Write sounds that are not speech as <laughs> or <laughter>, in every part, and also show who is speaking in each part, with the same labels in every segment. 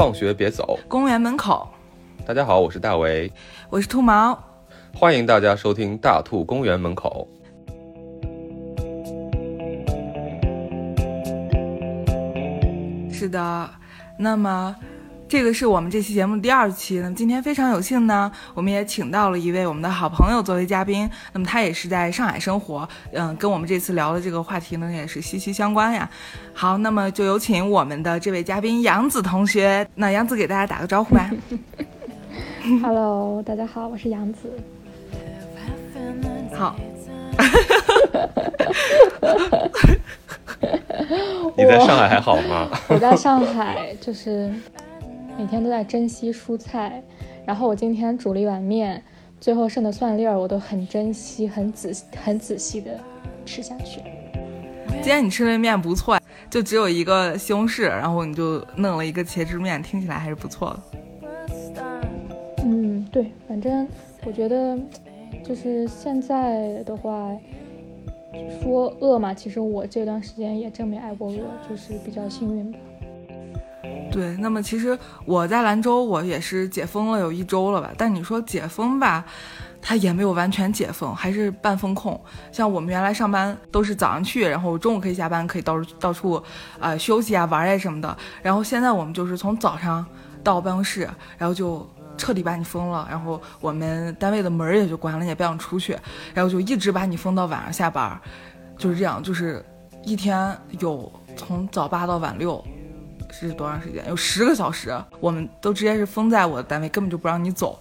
Speaker 1: 放学别走，
Speaker 2: 公园门口。
Speaker 1: 大家好，我是大为，
Speaker 2: 我是兔毛，
Speaker 1: 欢迎大家收听大兔公园门口。
Speaker 2: 是的，那么。这个是我们这期节目的第二期。那么今天非常有幸呢，我们也请到了一位我们的好朋友作为嘉宾。那么他也是在上海生活，嗯，跟我们这次聊的这个话题呢也是息息相关呀。好，那么就有请我们的这位嘉宾杨子同学。那杨子给大家打个招呼吧。<laughs>
Speaker 3: Hello，大家好，我是杨子。
Speaker 2: 好。<laughs>
Speaker 1: 你在上海还好吗？<laughs>
Speaker 3: 我在上海，就是。每天都在珍惜蔬菜，然后我今天煮了一碗面，最后剩的蒜粒儿我都很珍惜、很仔、很仔细的吃下去。
Speaker 2: 今天你吃的面不错，就只有一个西红柿，然后你就弄了一个茄汁面，听起来还是不错的。
Speaker 3: 嗯，对，反正我觉得就是现在的话，说饿嘛，其实我这段时间也真没挨过饿，就是比较幸运吧。
Speaker 2: 对，那么其实我在兰州，我也是解封了有一周了吧。但你说解封吧，它也没有完全解封，还是半封控。像我们原来上班都是早上去，然后中午可以下班，可以到处到处啊休息啊玩呀什么的。然后现在我们就是从早上到办公室，然后就彻底把你封了，然后我们单位的门也就关了，也不想出去，然后就一直把你封到晚上下班，就是这样，就是一天有从早八到晚六。是多长时间？有十个小时，我们都直接是封在我的单位，根本就不让你走，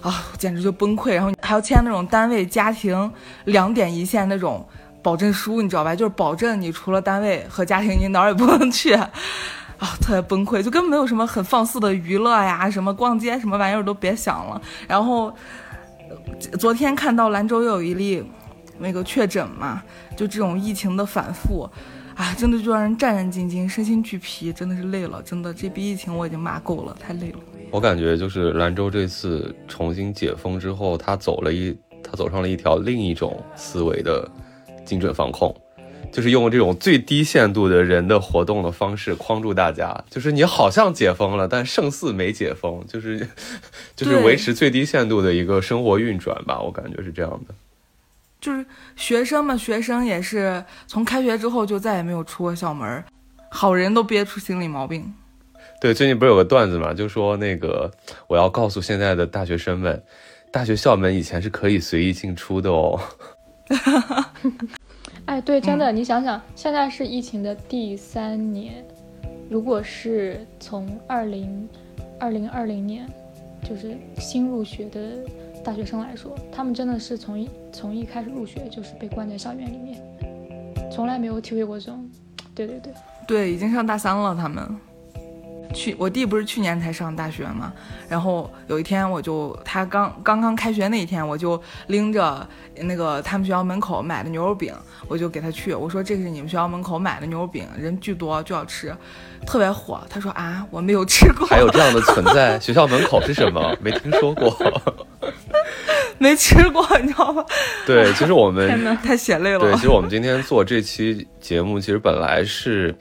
Speaker 2: 啊，简直就崩溃。然后还要签那种单位家庭两点一线那种保证书，你知道吧？就是保证你除了单位和家庭，你哪儿也不能去，啊，特别崩溃，就根本没有什么很放肆的娱乐呀，什么逛街什么玩意儿都别想了。然后昨天看到兰州又有一例那个确诊嘛，就这种疫情的反复。啊，真的就让人战战兢兢，身心俱疲，真的是累了。真的，这笔疫情我已经骂够了，太累了。
Speaker 1: 我感觉就是兰州这次重新解封之后，他走了一，他走上了一条另一种思维的精准防控，就是用这种最低限度的人的活动的方式框住大家。就是你好像解封了，但胜似没解封，就是 <laughs> 就是维持最低限度的一个生活运转吧。我感觉是这样的。
Speaker 2: 就是学生嘛，学生也是从开学之后就再也没有出过校门，好人都憋出心理毛病。
Speaker 1: 对，最近不是有个段子嘛，就说那个我要告诉现在的大学生们，大学校门以前是可以随意进出的哦。<laughs> <laughs>
Speaker 3: 哎，对，真的，你想想，现在是疫情的第三年，如果是从二零二零二零年，就是新入学的。大学生来说，他们真的是从一从一开始入学就是被关在校园里面，从来没有体会过这种。对对对，
Speaker 2: 对，已经上大三了。他们去我弟不是去年才上大学嘛，然后有一天我就他刚刚刚开学那一天，我就拎着那个他们学校门口买的牛肉饼，我就给他去，我说这个是你们学校门口买的牛肉饼，人巨多就要吃，特别火。他说啊，我没有吃过，
Speaker 1: 还有这样的存在？学校门口是什么？没听说过。<laughs>
Speaker 2: 没吃过，你知道吗？
Speaker 1: 对，其实我们
Speaker 2: 太血泪了。
Speaker 1: 对，其实我们今天做这期节目，其实本来是，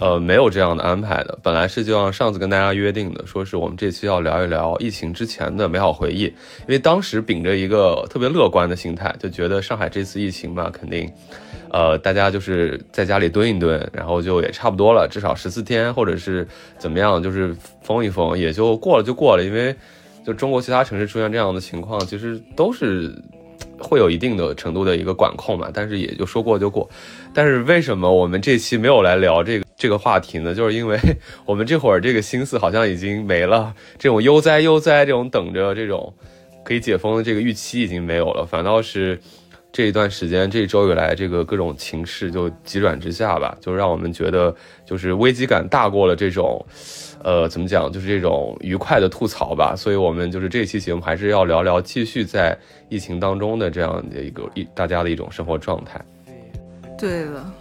Speaker 1: 呃，没有这样的安排的。本来是就像上次跟大家约定的，说是我们这期要聊一聊疫情之前的美好回忆。因为当时秉着一个特别乐观的心态，就觉得上海这次疫情嘛，肯定，呃，大家就是在家里蹲一蹲，然后就也差不多了，至少十四天或者是怎么样，就是封一封，也就过了就过了，因为。就中国其他城市出现这样的情况，其实都是会有一定的程度的一个管控嘛，但是也就说过就过。但是为什么我们这期没有来聊这个这个话题呢？就是因为我们这会儿这个心思好像已经没了，这种悠哉悠哉，这种等着这种可以解封的这个预期已经没有了，反倒是这一段时间这一周以来，这个各种情势就急转直下吧，就让我们觉得就是危机感大过了这种。呃，怎么讲？就是这种愉快的吐槽吧。所以，我们就是这期节目还是要聊聊继续在疫情当中的这样的一个一大家的一种生活状态。
Speaker 2: 对了。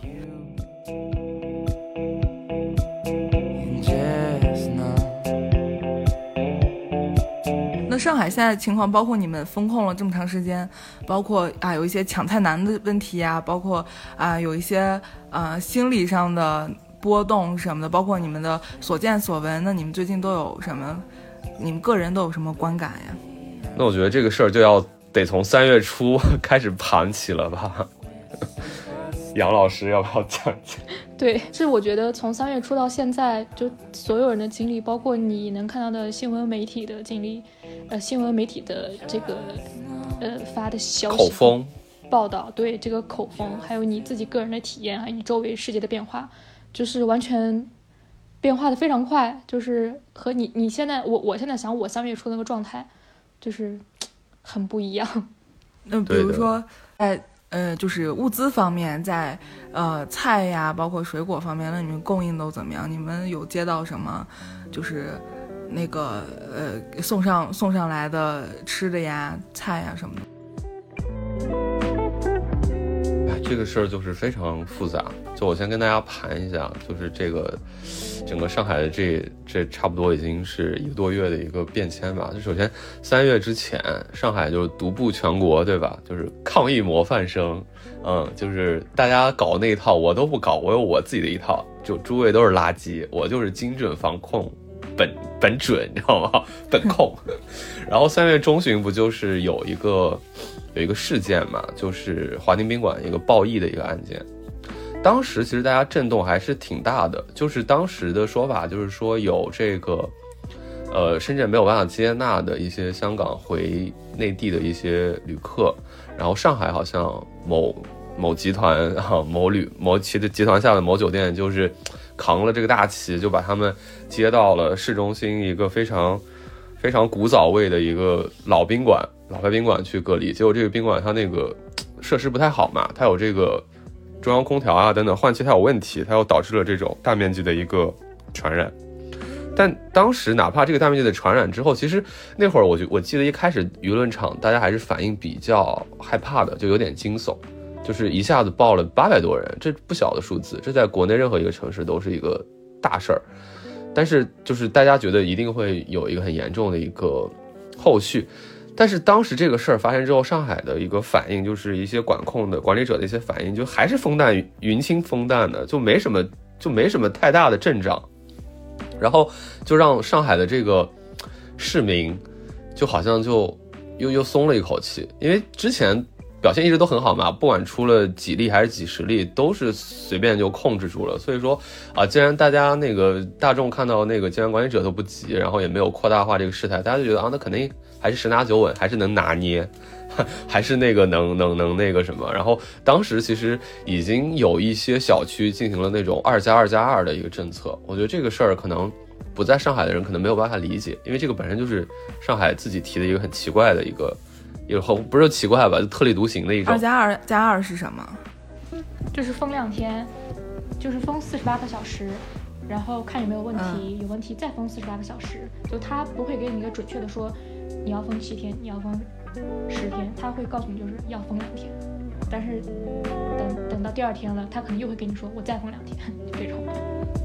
Speaker 2: 那上海现在情况，包括你们封控了这么长时间，包括啊有一些抢菜难的问题呀，包括啊有一些啊心理上的。波动什么的，包括你们的所见所闻，那你们最近都有什么？你们个人都有什么观感呀？
Speaker 1: 那我觉得这个事儿就要得从三月初 <laughs> 开始盘起了吧。杨老师要不要讲讲？<laughs>
Speaker 3: 对，是我觉得从三月初到现在，就所有人的经历，包括你能看到的新闻媒体的经历，呃，新闻媒体的这个呃发的消息、
Speaker 1: 口风
Speaker 3: 报道，对这个口风，还有你自己个人的体验，还有你周围世界的变化，就是完全变化的非常快，就是和你你现在我我现在想我三月初那个状态，就是 <tsk> 很不一样。<laughs>
Speaker 2: 那比如说，在。呃，就是物资方面，在呃菜呀，包括水果方面，那你们供应都怎么样？你们有接到什么，就是那个呃送上送上来的吃的呀、菜呀什么的？
Speaker 1: 这个事儿就是非常复杂，就我先跟大家盘一下，就是这个整个上海的这这差不多已经是一个多月的一个变迁吧。就首先三月之前，上海就是独步全国，对吧？就是抗疫模范生，嗯，就是大家搞那一套我都不搞，我有我自己的一套，就诸位都是垃圾，我就是精准防控，本本准，你知道吗？<laughs> 本控。<laughs> 然后三月中旬不就是有一个。有一个事件嘛，就是华亭宾馆一个报义的一个案件，当时其实大家震动还是挺大的。就是当时的说法就是说有这个，呃，深圳没有办法接纳的一些香港回内地的一些旅客，然后上海好像某某集团哈某旅某其的集团下的某酒店就是扛了这个大旗，就把他们接到了市中心一个非常非常古早味的一个老宾馆。老牌宾馆去隔离，结果这个宾馆它那个设施不太好嘛，它有这个中央空调啊等等换气它有问题，它又导致了这种大面积的一个传染。但当时哪怕这个大面积的传染之后，其实那会儿我就我记得一开始舆论场大家还是反应比较害怕的，就有点惊悚，就是一下子报了八百多人，这不小的数字，这在国内任何一个城市都是一个大事儿。但是就是大家觉得一定会有一个很严重的一个后续。但是当时这个事儿发生之后，上海的一个反应就是一些管控的管理者的一些反应，就还是风淡云轻风淡的，就没什么就没什么太大的阵仗，然后就让上海的这个市民就好像就又又松了一口气，因为之前表现一直都很好嘛，不管出了几例还是几十例，都是随便就控制住了。所以说啊，既然大家那个大众看到那个监管管理者都不急，然后也没有扩大化这个事态，大家就觉得啊，那肯定。还是十拿九稳，还是能拿捏，<laughs> 还是那个能能能那个什么。然后当时其实已经有一些小区进行了那种二加二加二的一个政策。我觉得这个事儿可能不在上海的人可能没有办法理解，因为这个本身就是上海自己提的一个很奇怪的一个，有好不是奇怪吧，就特立独行的一种。
Speaker 2: 二加二加二是什么？
Speaker 3: 就是封两天，就是封四十八个小时，然后看有没有问题，有问题再封四十八个小时。就他不会给你一个准确的说。你要封七天，你要封十天，他会告诉你就是要封两天，但是等等到第二天了，他可能又会跟你说我再封两天，就 <laughs> 这种。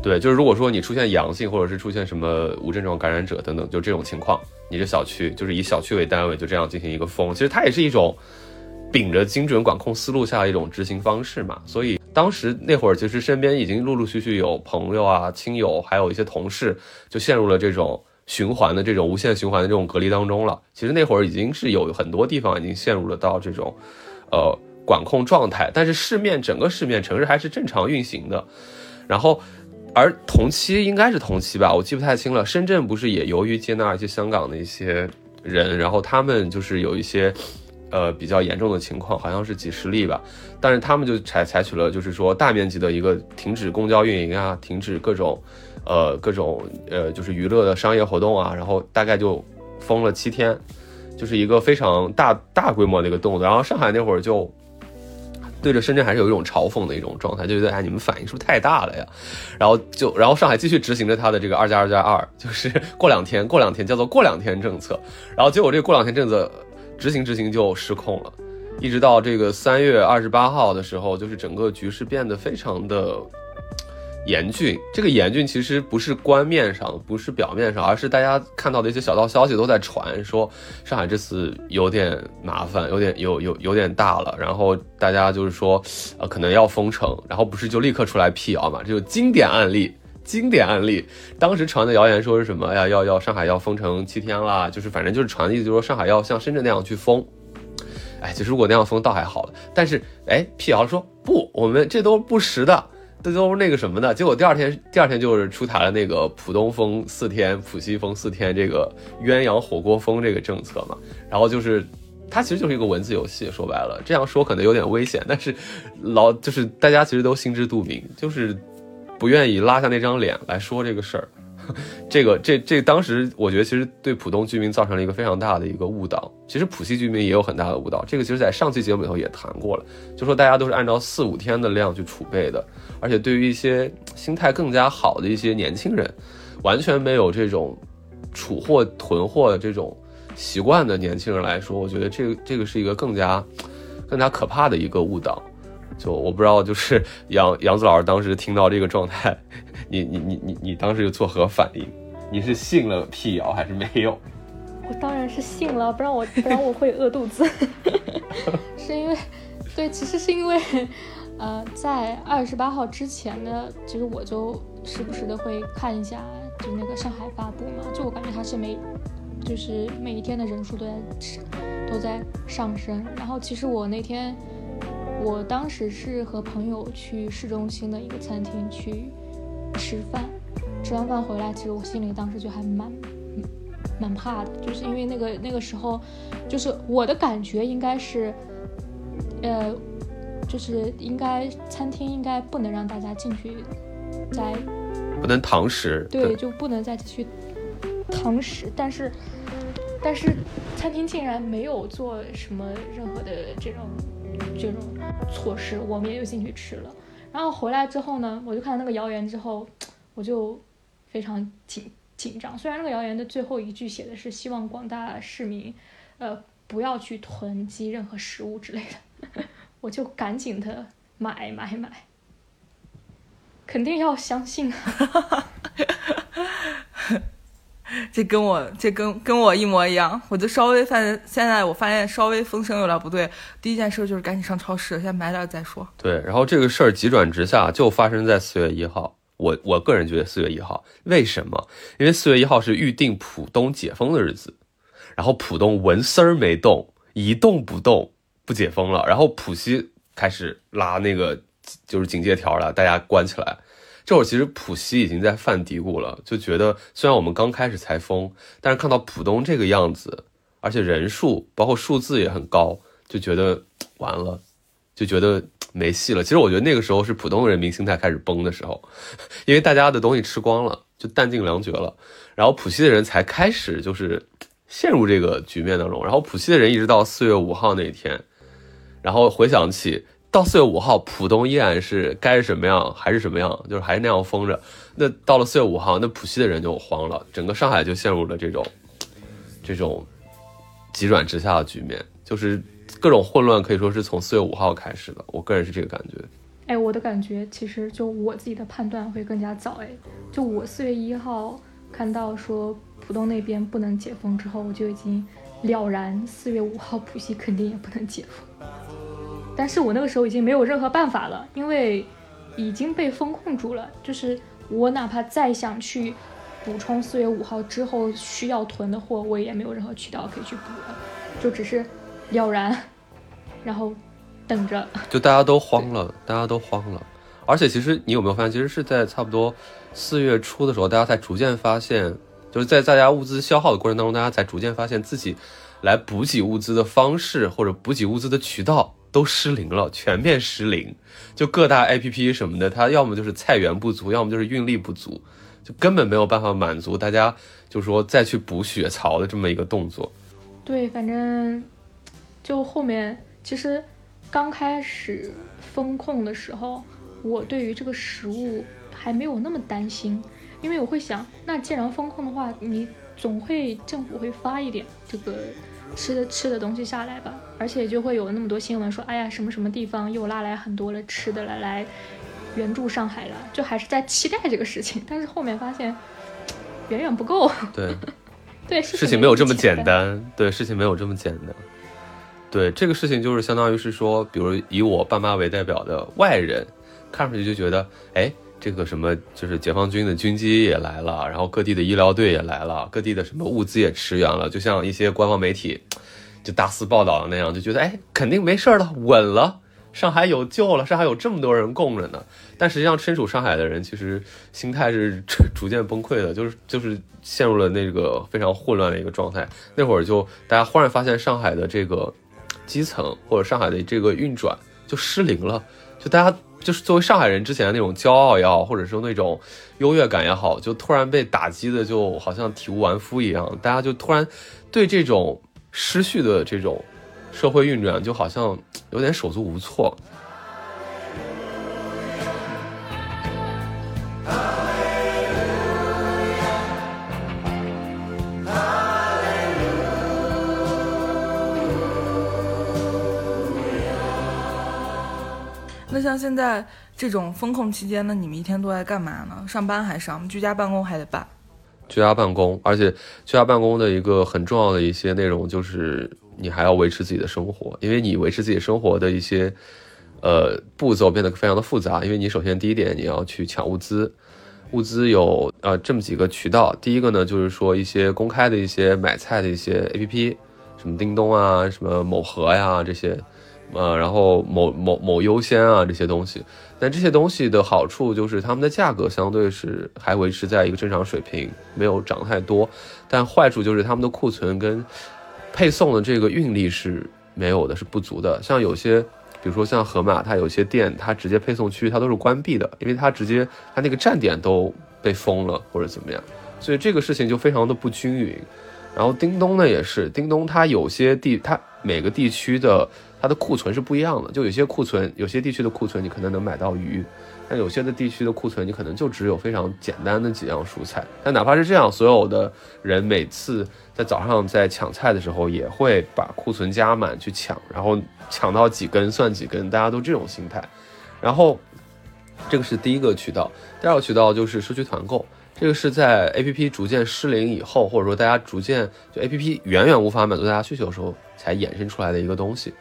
Speaker 1: 对，就是如果说你出现阳性，或者是出现什么无症状感染者等等，就这种情况，你这小区就是以小区为单位，就这样进行一个封。其实它也是一种秉着精准管控思路下的一种执行方式嘛。所以当时那会儿，其实身边已经陆陆续续有朋友啊、亲友，还有一些同事，就陷入了这种。循环的这种无限循环的这种隔离当中了，其实那会儿已经是有很多地方已经陷入了到这种，呃管控状态，但是市面整个市面城市还是正常运行的。然后，而同期应该是同期吧，我记不太清了。深圳不是也由于接纳一些香港的一些人，然后他们就是有一些呃比较严重的情况，好像是几十例吧，但是他们就采采取了就是说大面积的一个停止公交运营啊，停止各种。呃，各种呃，就是娱乐的商业活动啊，然后大概就封了七天，就是一个非常大大规模的一个动作。然后上海那会儿就对着深圳还是有一种嘲讽的一种状态，就觉得哎，你们反应是不是太大了呀？然后就然后上海继续执行着它的这个二加二加二，就是过两天过两天叫做过两天政策。然后结果这个过两天政策执行执行就失控了，一直到这个三月二十八号的时候，就是整个局势变得非常的。严峻。这个严峻其实不是官面上，不是表面上，而是大家看到的一些小道消息都在传说上海这次有点麻烦，有点有有有点大了。然后大家就是说，呃，可能要封城，然后不是就立刻出来辟谣嘛？这就经典案例。经典案例，当时传的谣言说是什么哎呀？要要上海要封城七天啦，就是反正就是传的意思，就是说上海要像深圳那样去封。哎，其实如果那样封倒还好了，但是哎，辟谣说不，我们这都不实的，这都是那个什么的。结果第二天，第二天就是出台了那个浦东封四天，浦西封四天这个鸳鸯火锅封这个政策嘛。然后就是它其实就是一个文字游戏，说白了这样说可能有点危险，但是老就是大家其实都心知肚明，就是。不愿意拉下那张脸来说这个事儿，<laughs> 这个这这当时我觉得其实对浦东居民造成了一个非常大的一个误导，其实浦西居民也有很大的误导。这个其实在上期节目里头也谈过了，就说大家都是按照四五天的量去储备的，而且对于一些心态更加好的一些年轻人，完全没有这种储货囤货的这种习惯的年轻人来说，我觉得这个这个是一个更加更加可怕的一个误导。就我不知道，就是杨杨子老师当时听到这个状态，你你你你你当时又作何反应？你是信了辟谣还是没有？<laughs>
Speaker 3: 我当然是信了，不然我不然我会饿肚子。<laughs> 是因为，对，其实是因为，呃，在二十八号之前呢，其实我就时不时的会看一下，就那个上海发布嘛，就我感觉它是每，就是每一天的人数都在都在上升。然后其实我那天。我当时是和朋友去市中心的一个餐厅去吃饭，吃完饭回来，其实我心里当时就还蛮蛮怕的，就是因为那个那个时候，就是我的感觉应该是，呃，就是应该餐厅应该不能让大家进去再
Speaker 1: 不能堂食，
Speaker 3: 对，就不能再继续堂食，但是但是餐厅竟然没有做什么任何的这种。这种措施，我们也就进去吃了。然后回来之后呢，我就看到那个谣言之后，我就非常紧紧张。虽然那个谣言的最后一句写的是希望广大市民，呃，不要去囤积任何食物之类的，我就赶紧的买买买，肯定要相信啊。<laughs>
Speaker 2: 这跟我这跟跟我一模一样，我就稍微发现现在我发现稍微风声有点不对，第一件事就是赶紧上超市，先买点再说。
Speaker 1: 对，然后这个事儿急转直下，就发生在四月一号。我我个人觉得四月一号，为什么？因为四月一号是预定浦东解封的日子，然后浦东纹丝儿没动，一动不动，不解封了，然后浦西开始拉那个就是警戒条了，大家关起来。这会儿其实浦西已经在犯嘀咕了，就觉得虽然我们刚开始才封，但是看到浦东这个样子，而且人数包括数字也很高，就觉得完了，就觉得没戏了。其实我觉得那个时候是浦东人民心态开始崩的时候，因为大家的东西吃光了，就弹尽粮绝了，然后浦西的人才开始就是陷入这个局面当中。然后浦西的人一直到四月五号那一天，然后回想起。到四月五号，浦东依然是该是什么样还是什么样，就是还是那样封着。那到了四月五号，那浦西的人就慌了，整个上海就陷入了这种这种急转直下的局面，就是各种混乱可以说是从四月五号开始的。我个人是这个感觉。
Speaker 3: 哎，我的感觉其实就我自己的判断会更加早。哎，就我四月一号看到说浦东那边不能解封之后，我就已经了然，四月五号浦西肯定也不能解封。但是我那个时候已经没有任何办法了，因为已经被封控住了。就是我哪怕再想去补充四月五号之后需要囤的货，我也没有任何渠道可以去补了，就只是了然，然后等着。<laughs>
Speaker 1: 就大家都慌了，大家都慌了。而且其实你有没有发现，其实是在差不多四月初的时候，大家才逐渐发现，就是在大家物资消耗的过程当中，大家才逐渐发现自己来补给物资的方式或者补给物资的渠道。都失灵了，全面失灵，就各大 A P P 什么的，它要么就是菜源不足，要么就是运力不足，就根本没有办法满足大家，就说再去补血槽的这么一个动作。
Speaker 3: 对，反正就后面其实刚开始风控的时候，我对于这个食物还没有那么担心，因为我会想，那既然风控的话，你总会政府会发一点这个。吃的吃的东西下来吧，而且就会有那么多新闻说，哎呀，什么什么地方又拉来很多的吃的了，来援助上海了，就还是在期待这个事情。但是后面发现远远不够。<laughs>
Speaker 1: 对，
Speaker 3: 对，
Speaker 1: 事情没有这么简单。对，事情没有这么简单。对，这个事情就是相当于是说，比如以我爸妈为代表的外人，看上去就觉得，哎，这个什么就是解放军的军机也来了，然后各地的医疗队也来了，各地的什么物资也驰援了，就像一些官方媒体 <tsk> 就大肆报道的那样，就觉得，哎，肯定没事了，稳了。上海有救了，上海有这么多人供着呢。但实际上，身处上海的人其实心态是逐渐崩溃的，就是就是陷入了那个非常混乱的一个状态。那会儿就大家忽然发现，上海的这个基层或者上海的这个运转就失灵了。就大家就是作为上海人之前的那种骄傲也好，或者说那种优越感也好，就突然被打击的就好像体无完肤一样。大家就突然对这种失序的这种。社会运转就好像有点手足无措。
Speaker 2: 那像现在这种风控期间呢，你们一天都在干嘛呢？上班还上，居家办公还得办。
Speaker 1: 居家办公，而且居家办公的一个很重要的一些内容就是。你还要维持自己的生活，因为你维持自己生活的一些，呃步骤变得非常的复杂。因为你首先第一点你要去抢物资，物资有呃这么几个渠道。第一个呢就是说一些公开的一些买菜的一些 A P P，什么叮咚啊，什么某盒呀这些，呃然后某某某优先啊这些东西。但这些东西的好处就是它们的价格相对是还维持在一个正常水平，没有涨太多。但坏处就是它们的库存跟配送的这个运力是没有的，是不足的。像有些，比如说像盒马，它有些店，它直接配送区它都是关闭的，因为它直接它那个站点都被封了或者怎么样，所以这个事情就非常的不均匀。然后叮咚呢也是，叮咚它有些地，它每个地区的它的库存是不一样的，就有些库存，有些地区的库存你可能能买到鱼。但有些的地区的库存，你可能就只有非常简单的几样蔬菜。但哪怕是这样，所有的人每次在早上在抢菜的时候，也会把库存加满去抢，然后抢到几根算几根，大家都这种心态。然后这个是第一个渠道，第二个渠道就是社区团购。这个是在 APP 逐渐失灵以后，或者说大家逐渐就 APP 远远无法满足大家需求的时候，才衍生出来的一个东西。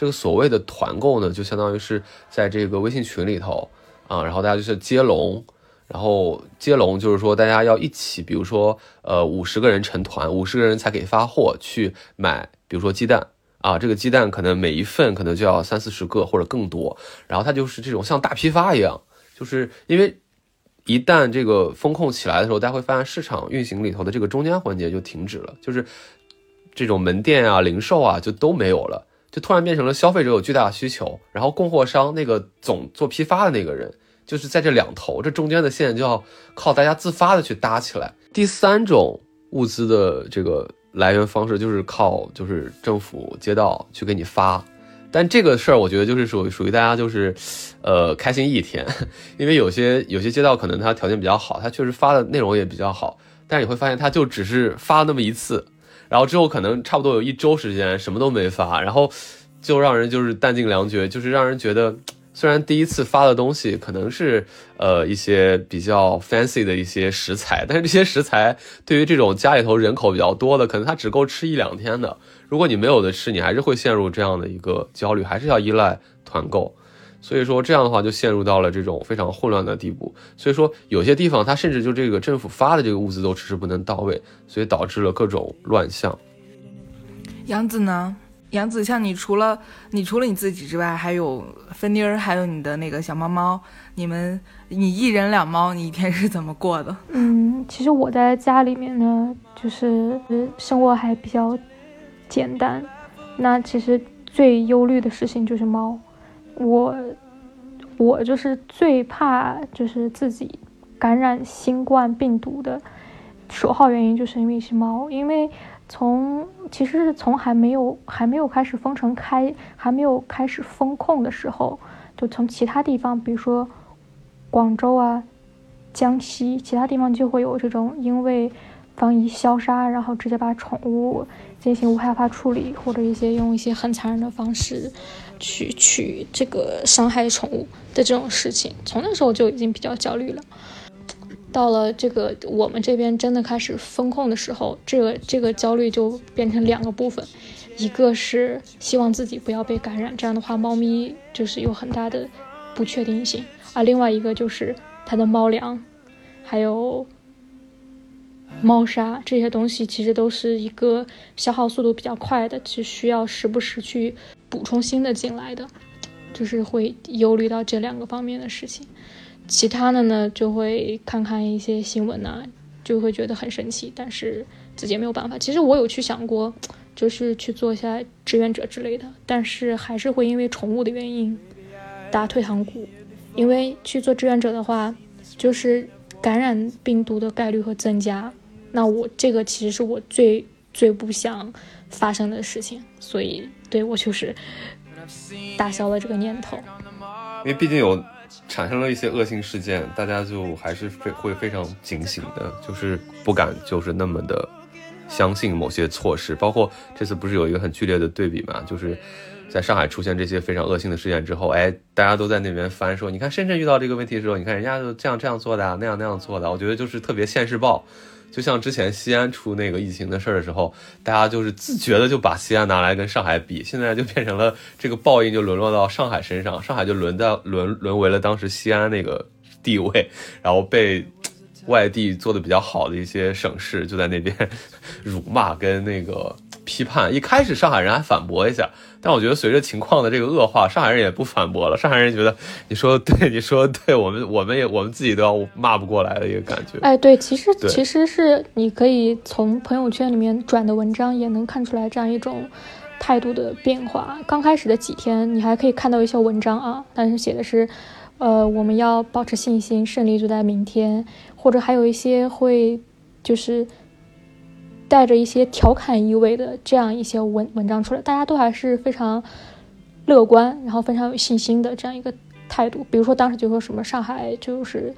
Speaker 1: 这个所谓的团购呢，就相当于是在这个微信群里头。啊，然后大家就是接龙，然后接龙就是说大家要一起，比如说呃五十个人成团，五十个人才可以发货去买，比如说鸡蛋啊，这个鸡蛋可能每一份可能就要三四十个或者更多，然后它就是这种像大批发一样，就是因为一旦这个风控起来的时候，大家会发现市场运行里头的这个中间环节就停止了，就是这种门店啊、零售啊就都没有了。就突然变成了消费者有巨大的需求，然后供货商那个总做批发的那个人，就是在这两头，这中间的线就要靠大家自发的去搭起来。第三种物资的这个来源方式就是靠就是政府街道去给你发，但这个事儿我觉得就是属属于大家就是，呃开心一天，<laughs> 因为有些有些街道可能它条件比较好，它确实发的内容也比较好，但是你会发现它就只是发那么一次。然后之后可能差不多有一周时间什么都没发，然后就让人就是弹尽粮绝，就是让人觉得虽然第一次发的东西可能是呃一些比较 fancy 的一些食材，但是这些食材对于这种家里头人口比较多的，可能它只够吃一两天的。如果你没有的吃，你还是会陷入这样的一个焦虑，还是要依赖团购。所以说这样的话就陷入到了这种非常混乱的地步。所以说有些地方它甚至就这个政府发的这个物资都迟迟不能到位，所以导致了各种乱象。
Speaker 2: 杨子呢？杨子，像你除了你除了你自己之外，还有芬妮儿，还有你的那个小猫猫，你们你一人两猫，你一天是怎么过的？
Speaker 3: 嗯，其实我在家里面呢，就是生活还比较简单。那其实最忧虑的事情就是猫。我，我就是最怕就是自己感染新冠病毒的首号原因，就是因为是猫。因为从其实是从还没有还没有开始封城开，还没有开始封控的时候，就从其他地方，比如说广州啊、江西其他地方就会有这种因为防疫消杀，然后直接把宠物进行无害化处理，或者一些用一些很残忍的方式去去这个伤害宠物的这种事情，从那时候就已经比较焦虑了。到了这个我们这边真的开始风控的时候，这个这个焦虑就变成两个部分，一个是希望自己不要被感染，这样的话猫咪就是有很大的不确定性，而另外一个就是它的猫粮，还有。猫砂这些东西其实都是一个消耗速度比较快的，只需要时不时去补充新的进来的，就是会忧虑到这两个方面的事情。其他的呢，就会看看一些新闻呐，就会觉得很神奇，但是自己也没有办法。其实我有去想过，就是去做一下志愿者之类的，但是还是会因为宠物的原因打退堂鼓。因为去做志愿者的话，就是感染病毒的概率会增加。那我这个其实是我最最不想发生的事情，所以对我就是打消了这个念头。
Speaker 1: 因为毕竟有产生了一些恶性事件，大家就还是非会非常警醒的，就是不敢就是那么的相信某些措施。包括这次不是有一个很剧烈的对比嘛？就是在上海出现这些非常恶性的事件之后，哎，大家都在那边翻说，你看深圳遇到这个问题的时候，你看人家就这样这样做的，那样那样做的。我觉得就是特别现世报。就像之前西安出那个疫情的事儿的时候，大家就是自觉的就把西安拿来跟上海比，现在就变成了这个报应就沦落到上海身上，上海就沦到沦沦为了当时西安那个地位，然后被外地做的比较好的一些省市就在那边 <laughs> 辱骂跟那个批判。一开始上海人还反驳一下。但我觉得随着情况的这个恶化，上海人也不反驳了。上海人觉得你说对，你说对，我们我们也我们自己都要骂不过来的一个感觉。
Speaker 3: 哎，对，其实其实是你可以从朋友圈里面转的文章也能看出来这样一种态度的变化。刚开始的几天，你还可以看到一些文章啊，但是写的是，呃，我们要保持信心，胜利就在明天，或者还有一些会就是。带着一些调侃意味的这样一些文文章出来，大家都还是非常乐观，然后非常有信心的这样一个态度。比如说当时就说什么上海就是，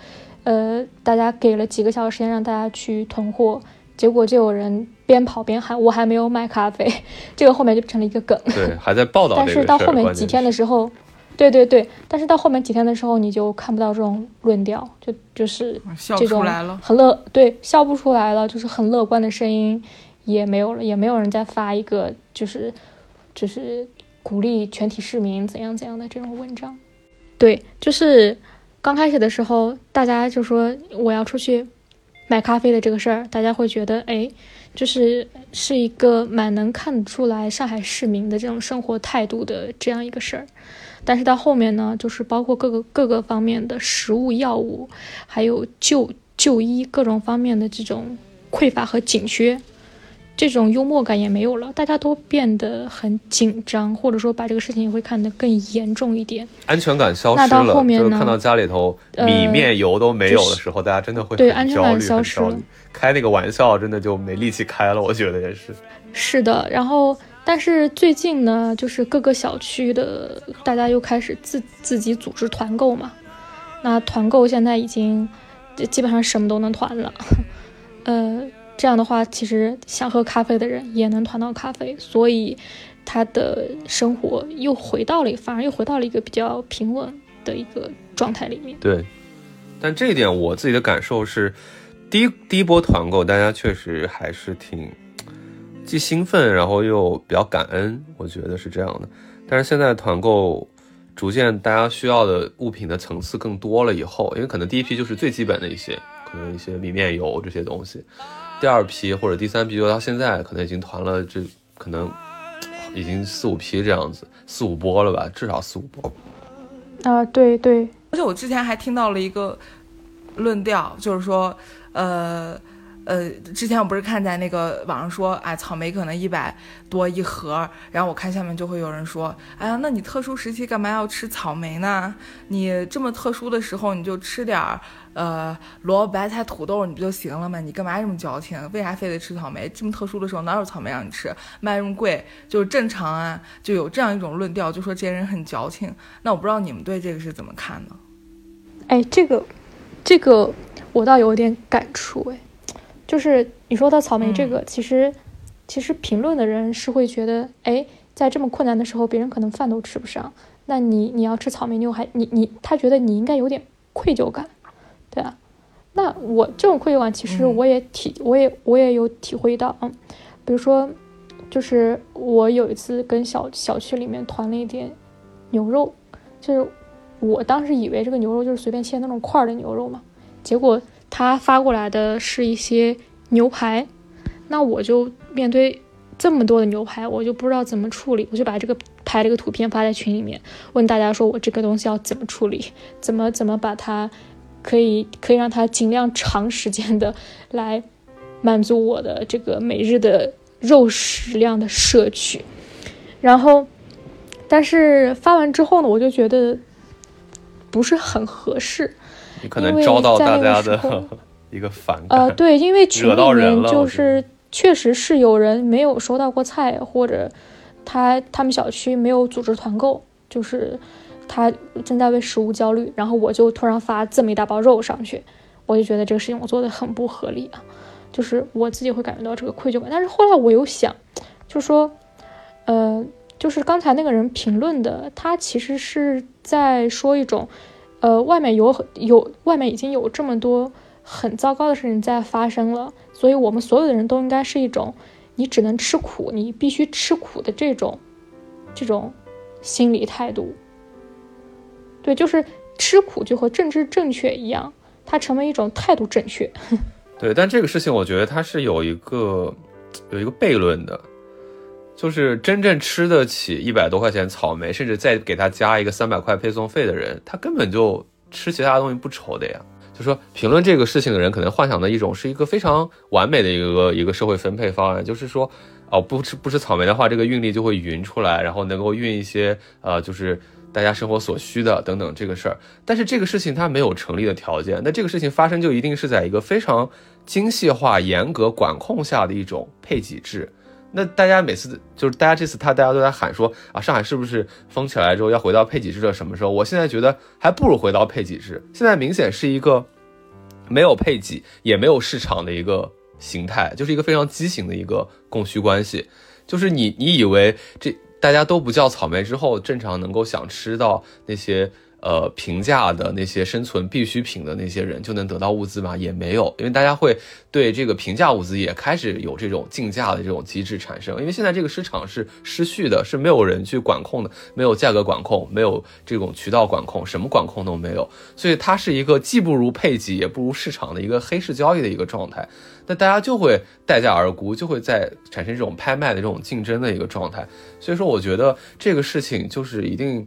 Speaker 3: 呃，大家给了几个小时时间让大家去囤货，结果就有人边跑边喊我还没有买咖啡，<laughs> 这个后面就成了一个梗。
Speaker 1: 对，还在报道。
Speaker 3: 但是到后面几天的时候。对对对，但是到后面几天的时候，你就看不到这种论调，就就是这种很乐，对，笑不出来了，就是很乐观的声音也没有了，也没有人再发一个就是就是鼓励全体市民怎样怎样的这种文章。对，就是刚开始的时候，大家就说我要出去买咖啡的这个事儿，大家会觉得哎，就是是一个蛮能看得出来上海市民的这种生活态度的这样一个事儿。但是到后面呢，就是包括各个各个方面的食物、药物，还有就就医各种方面的这种匮乏和紧缺，这种幽默感也没有了，大家都变得很紧张，或者说把这个事情会看得更严重一点，
Speaker 1: 安全感消失了。
Speaker 3: 那到后面
Speaker 1: 呢？看到家里头米面油都没有的时候，大家真的会
Speaker 3: 对安全感消失
Speaker 1: 了。开那个玩笑真的就没力气开了，我觉得也是。
Speaker 3: 是的，然后。但是最近呢，就是各个小区的大家又开始自自己组织团购嘛。那团购现在已经基本上什么都能团了。<laughs> 呃，这样的话，其实想喝咖啡的人也能团到咖啡，所以他的生活又回到了，反而又回到了一个比较平稳的一个状态里面。
Speaker 1: 对，但这一点我自己的感受是，第一第一波团购，大家确实还是挺。既兴奋，然后又比较感恩，我觉得是这样的。但是现在团购逐渐大家需要的物品的层次更多了以后，因为可能第一批就是最基本的一些，可能一些米面油这些东西。第二批或者第三批，就到现在可能已经团了，这可能已经四五批这样子，四五波了吧，至少四五波。
Speaker 3: 啊，对对。
Speaker 2: 而且我之前还听到了一个论调，就是说，呃。呃，之前我不是看在那个网上说，哎，草莓可能一百多一盒，然后我看下面就会有人说，哎呀，那你特殊时期干嘛要吃草莓呢？你这么特殊的时候你就吃点儿，呃，萝卜、白菜、土豆，你不就行了吗？你干嘛这么矫情？为啥非得吃草莓？这么特殊的时候哪有草莓让你吃？卖这么贵就是正常啊，就有这样一种论调，就说这些人很矫情。那我不知道你们对这个是怎么看的？
Speaker 3: 哎，这个，这个我倒有点感触，哎。就是你说到草莓这个，其实其实评论的人是会觉得，哎，在这么困难的时候，别人可能饭都吃不上，那你你要吃草莓，你还你你他觉得你应该有点愧疚感，对啊。那我这种愧疚感，其实我也体我也我也有体会到，嗯，比如说，就是我有一次跟小小区里面团了一点牛肉，就是我当时以为这个牛肉就是随便切那种块的牛肉嘛，结果。他发过来的是一些牛排，那我就面对这么多的牛排，我就不知道怎么处理，我就把这个拍了个图片发在群里面，问大家说我这个东西要怎么处理，怎么怎么把它可以可以让它尽量长时间的来满足我的这个每日的肉食量的摄取，然后，但是发完之后呢，我就觉得不是很合适。
Speaker 1: 你可能招到大家的 <laughs> 一个反感。
Speaker 3: 呃，对，因为群里面就是确实是有人没有收到过菜，或者他他们小区没有组织团购，就是他正在为食物焦虑，然后我就突然发这么一大包肉上去，我就觉得这个事情我做的很不合理啊，就是我自己会感觉到这个愧疚感。但是后来我又想，就说，呃，就是刚才那个人评论的，他其实是在说一种。呃，外面有有外面已经有这么多很糟糕的事情在发生了，所以我们所有的人都应该是一种你只能吃苦，你必须吃苦的这种这种心理态度。对，就是吃苦就和政治正确一样，它成为一种态度正确。<laughs>
Speaker 1: 对，但这个事情我觉得它是有一个有一个悖论的。就是真正吃得起一百多块钱草莓，甚至再给他加一个三百块配送费的人，他根本就吃其他东西不愁的呀。就说评论这个事情的人，可能幻想的一种是一个非常完美的一个一个社会分配方案，就是说，哦，不吃不吃草莓的话，这个运力就会匀出来，然后能够运一些呃，就是大家生活所需的等等这个事儿。但是这个事情它没有成立的条件，那这个事情发生就一定是在一个非常精细化、严格管控下的一种配给制。那大家每次就是大家这次他大家都在喊说啊，上海是不是封起来之后要回到配给制的什么时候？我现在觉得还不如回到配给制。现在明显是一个没有配给也没有市场的一个形态，就是一个非常畸形的一个供需关系。就是你你以为这大家都不叫草莓之后，正常能够想吃到那些。呃，平价的那些生存必需品的那些人就能得到物资吗？也没有，因为大家会对这个平价物资也开始有这种竞价的这种机制产生。因为现在这个市场是失序的，是没有人去管控的，没有价格管控，没有这种渠道管控，什么管控都没有，所以它是一个既不如配给也不如市场的一个黑市交易的一个状态。那大家就会待价而沽，就会在产生这种拍卖的这种竞争的一个状态。所以说，我觉得这个事情就是一定。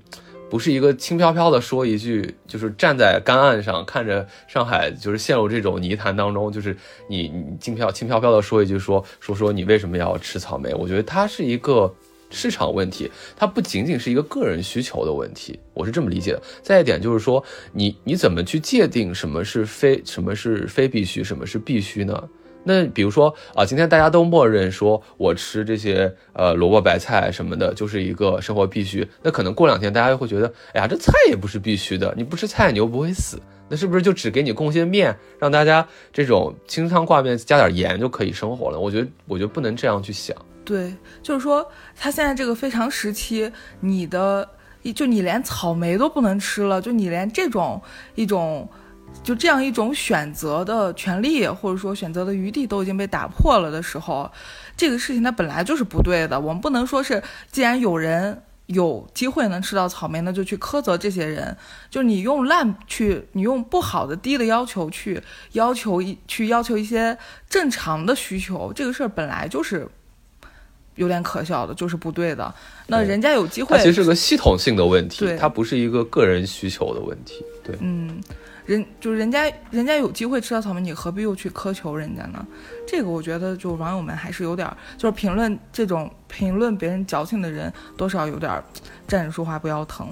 Speaker 1: 不是一个轻飘飘的说一句，就是站在干岸上看着上海就是陷入这种泥潭当中，就是你你轻飘轻飘飘的说一句说说说你为什么要吃草莓？我觉得它是一个市场问题，它不仅仅是一个个人需求的问题，我是这么理解的。再一点就是说，你你怎么去界定什么是非什么是非必须，什么是必须呢？那比如说啊，今天大家都默认说我吃这些呃萝卜白菜什么的，就是一个生活必须。那可能过两天大家又会觉得，哎呀，这菜也不是必须的，你不吃菜你又不会死，那是不是就只给你贡献面，让大家这种清汤挂面加点盐就可以生活了？我觉得，我觉得不能这样去想。
Speaker 2: 对，就是说他现在这个非常时期，你的就你连草莓都不能吃了，就你连这种一种。就这样一种选择的权利，或者说选择的余地都已经被打破了的时候，这个事情它本来就是不对的。我们不能说是，既然有人有机会能吃到草莓，那就去苛责这些人。就你用烂去，你用不好的低的要求去要求一去要求一些正常的需求，这个事儿本来就是有点可笑的，就是不对的。那人家有机会，
Speaker 1: 它其实是个系统性的问题，它不是一个个人需求的问题。对，
Speaker 2: 嗯。人就人家，人家有机会吃到草莓，你何必又去苛求人家呢？这个我觉得，就网友们还是有点，就是评论这种评论别人矫情的人，多少有点站着说话不腰疼。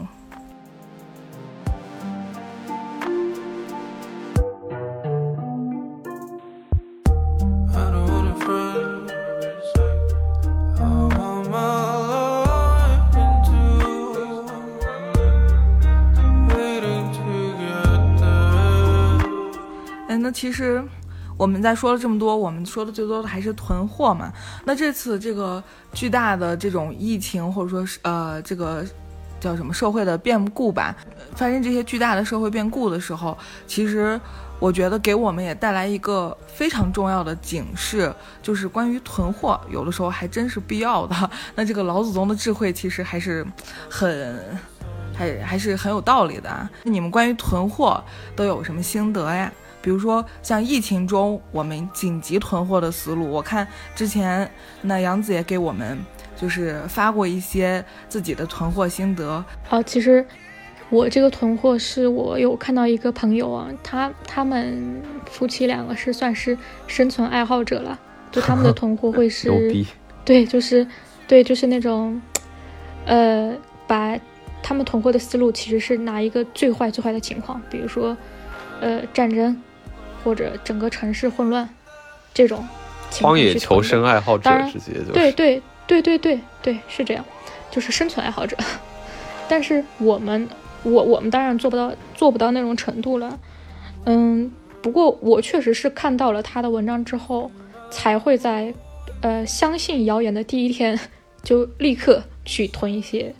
Speaker 2: 其实我们在说了这么多，我们说的最多的还是囤货嘛。那这次这个巨大的这种疫情，或者说是呃这个叫什么社会的变故吧，发生这些巨大的社会变故的时候，其实我觉得给我们也带来一个非常重要的警示，就是关于囤货，有的时候还真是必要的。<laughs> 那这个老祖宗的智慧其实还是很。还还是很有道理的啊！你们关于囤货都有什么心得呀？比如说像疫情中我们紧急囤货的思路，我看之前那杨子也给我们就是发过一些自己的囤货心得。
Speaker 3: 哦，其实我这个囤货是我有看到一个朋友啊，他他们夫妻两个是算是生存爱好者了，就他们的囤货会是，<laughs> 对，就是对，就是那种，<tsk> 呃，把。他们囤货的思路其实是拿一个最坏最坏的情况，比如说，呃，战争，或者整个城市混乱，这种
Speaker 1: 荒野求生爱好者直接就
Speaker 3: 对对对对对对是这样，就是生存爱好者。<laughs> 但是我们我我们当然做不到做不到那种程度了，嗯，不过我确实是看到了他的文章之后，才会在呃相信谣言的第一天就立刻去囤一些。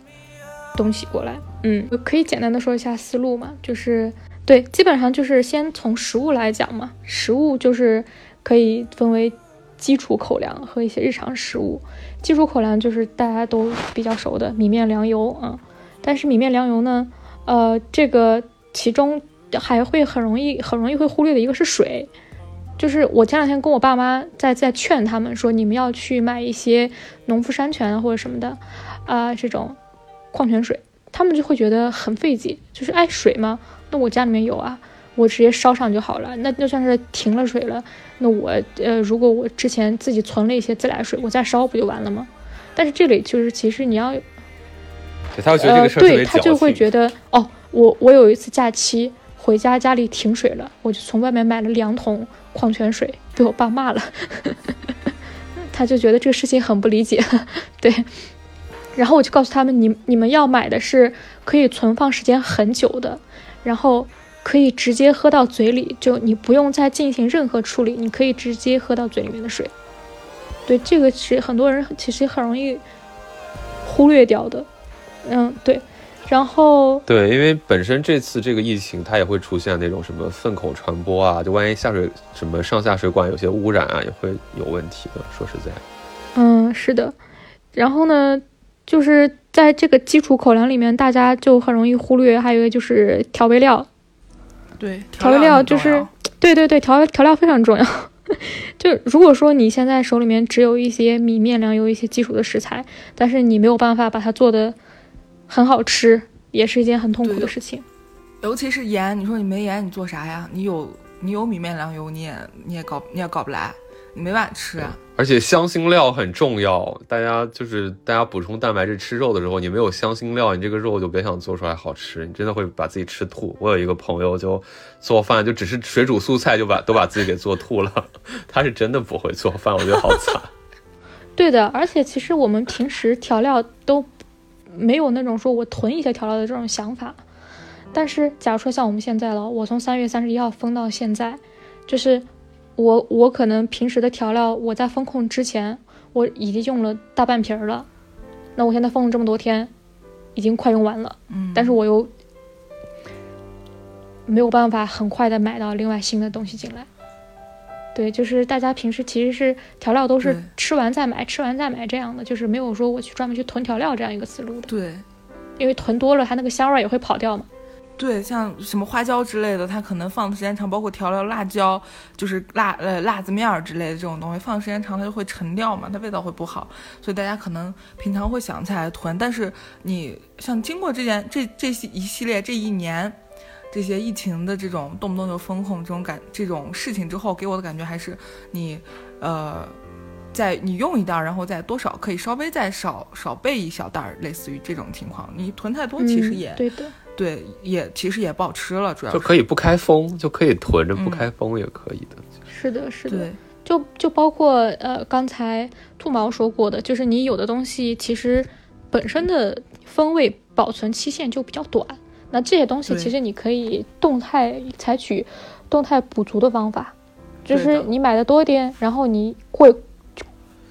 Speaker 3: 东西过来，嗯，我可以简单的说一下思路嘛，就是对，基本上就是先从食物来讲嘛，食物就是可以分为基础口粮和一些日常食物。基础口粮就是大家都比较熟的米面粮油啊，但是米面粮油呢，呃，这个其中还会很容易很容易会忽略的一个是水，就是我前两天跟我爸妈在在劝他们说，你们要去买一些农夫山泉或者什么的啊这种。矿泉水，他们就会觉得很费解，就是爱水吗？那我家里面有啊，我直接烧上就好了。那就算是停了水了，那我呃，如果我之前自己存了一些自来水，我再烧不就完了吗？但是这里就是其实你要，
Speaker 1: 他觉得这个事儿
Speaker 3: 对他就会觉得哦，我我有一次假期回家，家里停水了，我就从外面买了两桶矿泉水，被我爸骂了，<laughs> 他就觉得这个事情很不理解，<laughs> 对。然后我就告诉他们，你你们要买的是可以存放时间很久的，然后可以直接喝到嘴里，就你不用再进行任何处理，你可以直接喝到嘴里面的水。对，这个是很多人其实很容易忽略掉的。嗯，对。然后
Speaker 1: 对，因为本身这次这个疫情，它也会出现那种什么粪口传播啊，就万一下水什么上下水管有些污染啊，也会有问题的。说实在，
Speaker 3: 嗯，是的。然后呢？就是在这个基础口粮里面，大家就很容易忽略，还有一个就是调味料。
Speaker 2: 对，
Speaker 3: 调味料就是，对对对，调调料非常重要。就如果说你现在手里面只有一些米面粮油一些基础的食材，但是你没有办法把它做的很好吃，也是一件很痛苦的事情。
Speaker 2: 尤其是盐，你说你没盐，你做啥呀？你有你有米面粮油，你也你也搞你也搞不来。你没法吃啊！
Speaker 1: 而且香辛料很重要，大家就是大家补充蛋白质吃肉的时候，你没有香辛料，你这个肉就别想做出来好吃，你真的会把自己吃吐。我有一个朋友就做饭，就只是水煮素菜就把都把自己给做吐了，<laughs> 他是真的不会做饭，我觉得好惨。<laughs>
Speaker 3: 对的，而且其实我们平时调料都没有那种说我囤一些调料的这种想法，但是假如说像我们现在了，我从三月三十一号封到现在，就是。我我可能平时的调料，我在封控之前我已经用了大半瓶了，那我现在封了这么多天，已经快用完了。嗯，但是我又没有办法很快的买到另外新的东西进来。对，就是大家平时其实是调料都是吃完再买，吃完再买这样的，就是没有说我去专门去囤调料这样一个思路的。
Speaker 2: 对，
Speaker 3: 因为囤多了，它那个香味也会跑掉嘛。
Speaker 2: 对，像什么花椒之类的，它可能放的时间长，包括调料辣椒，就是辣呃辣子面儿之类的这种东西，放的时间长它就会沉掉嘛，它味道会不好，所以大家可能平常会想起来囤。但是你像经过这件这这一系列这一年这些疫情的这种动不动就封控这种感这种事情之后，给我的感觉还是你呃在你用一袋，然后再多少可以稍微再少少备一小袋儿，类似于这种情况，你囤太多其实也
Speaker 3: 对的。
Speaker 2: 对，也其实也不好吃了，主要
Speaker 1: 就可以不开封，就可以囤着不开封也可以的。
Speaker 3: 是的，是的，就就包括呃，刚才兔毛说过的，就是你有的东西其实本身的风味保存期限就比较短，那这些东西其实你可以动态采取动态补足的方法，就是你买的多一点，然后你过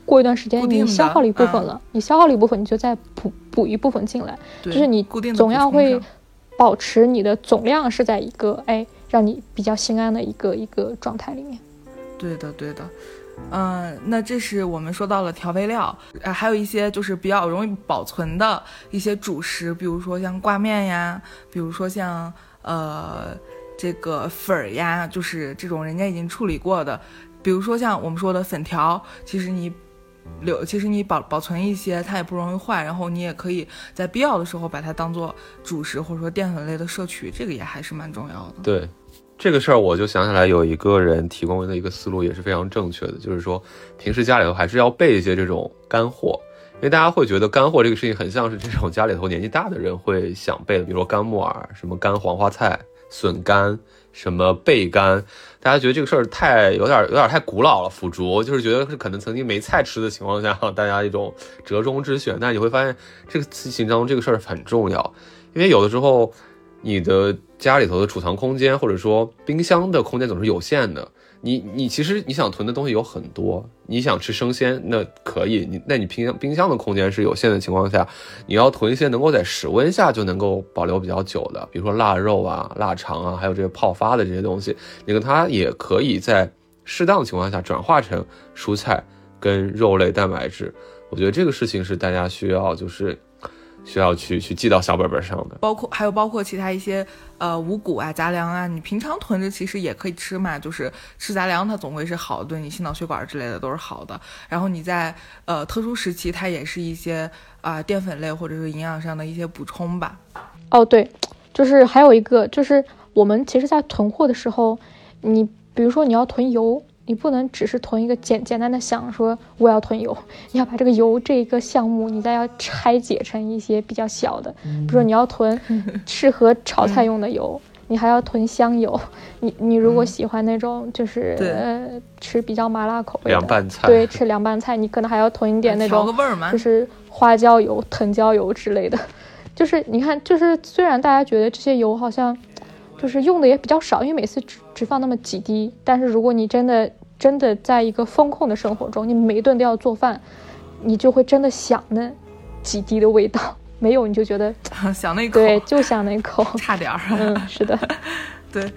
Speaker 3: 过一段时间你消耗了一部分了，你消耗了一部分，你就再补补一部分进来，就是你总要会保持你的总量是在一个哎让你比较心安的一个一个状态里面。
Speaker 2: 对的，对的。嗯，那这是我们说到了调味料，呃，还有一些就是比较容易保存的一些主食，比如说像挂面呀，比如说像呃这个粉儿呀，就是这种人家已经处理过的，比如说像我们说的粉条，其实你留，其实你保保存一些，它也不容易坏，然后你也可以在必要的时候把它当做主食或者说淀粉类的摄取，这个也还是蛮重要的。
Speaker 1: 对。这个事儿我就想起来，有一个人提供的一个思路也是非常正确的，就是说平时家里头还是要备一些这种干货，因为大家会觉得干货这个事情很像是这种家里头年纪大的人会想备的，比如说干木耳、什么干黄花菜、笋干、什么焙干，大家觉得这个事儿太有点有点太古老了，腐竹就是觉得是可能曾经没菜吃的情况下，大家一种折中之选。但你会发现这个事情当中这个事儿很重要，因为有的时候。你的家里头的储藏空间，或者说冰箱的空间总是有限的。你你其实你想囤的东西有很多，你想吃生鲜那可以，你那你冰箱冰箱的空间是有限的情况下，你要囤一些能够在室温下就能够保留比较久的，比如说腊肉啊、腊肠啊，还有这个泡发的这些东西，你跟它也可以在适当的情况下转化成蔬菜跟肉类蛋白质。我觉得这个事情是大家需要就是。需要去去记到小本本上的，
Speaker 2: 包括还有包括其他一些呃五谷啊杂粮啊，你平常囤着其实也可以吃嘛，就是吃杂粮它总归是好的，对你心脑血管之类的都是好的。然后你在呃特殊时期，它也是一些啊淀粉类或者是营养上的一些补充吧。
Speaker 3: 哦对，就是还有一个就是我们其实在囤货的时候，你比如说你要囤油。你不能只是囤一个简简单的想说我要囤油，<laughs> 你要把这个油这一个项目，你再要拆解成一些比较小的，比如说你要囤 <laughs> 适合炒菜用的油，你还要囤香油。你你如果喜欢那种就是呃吃比较麻辣口味
Speaker 1: 的凉拌菜，
Speaker 3: 对，吃凉拌菜，你可能还要囤一点那种就是花椒油、藤椒油之类的。就是你看，就是虽然大家觉得这些油好像。就是用的也比较少，因为每次只只放那么几滴。但是如果你真的真的在一个风控的生活中，你每一顿都要做饭，你就会真的想那几滴的味道。没有你就觉得 <laughs>
Speaker 2: 想那口，
Speaker 3: 对，就想那口，<laughs>
Speaker 2: 差点儿。
Speaker 3: 嗯，是的，<laughs>
Speaker 2: 对。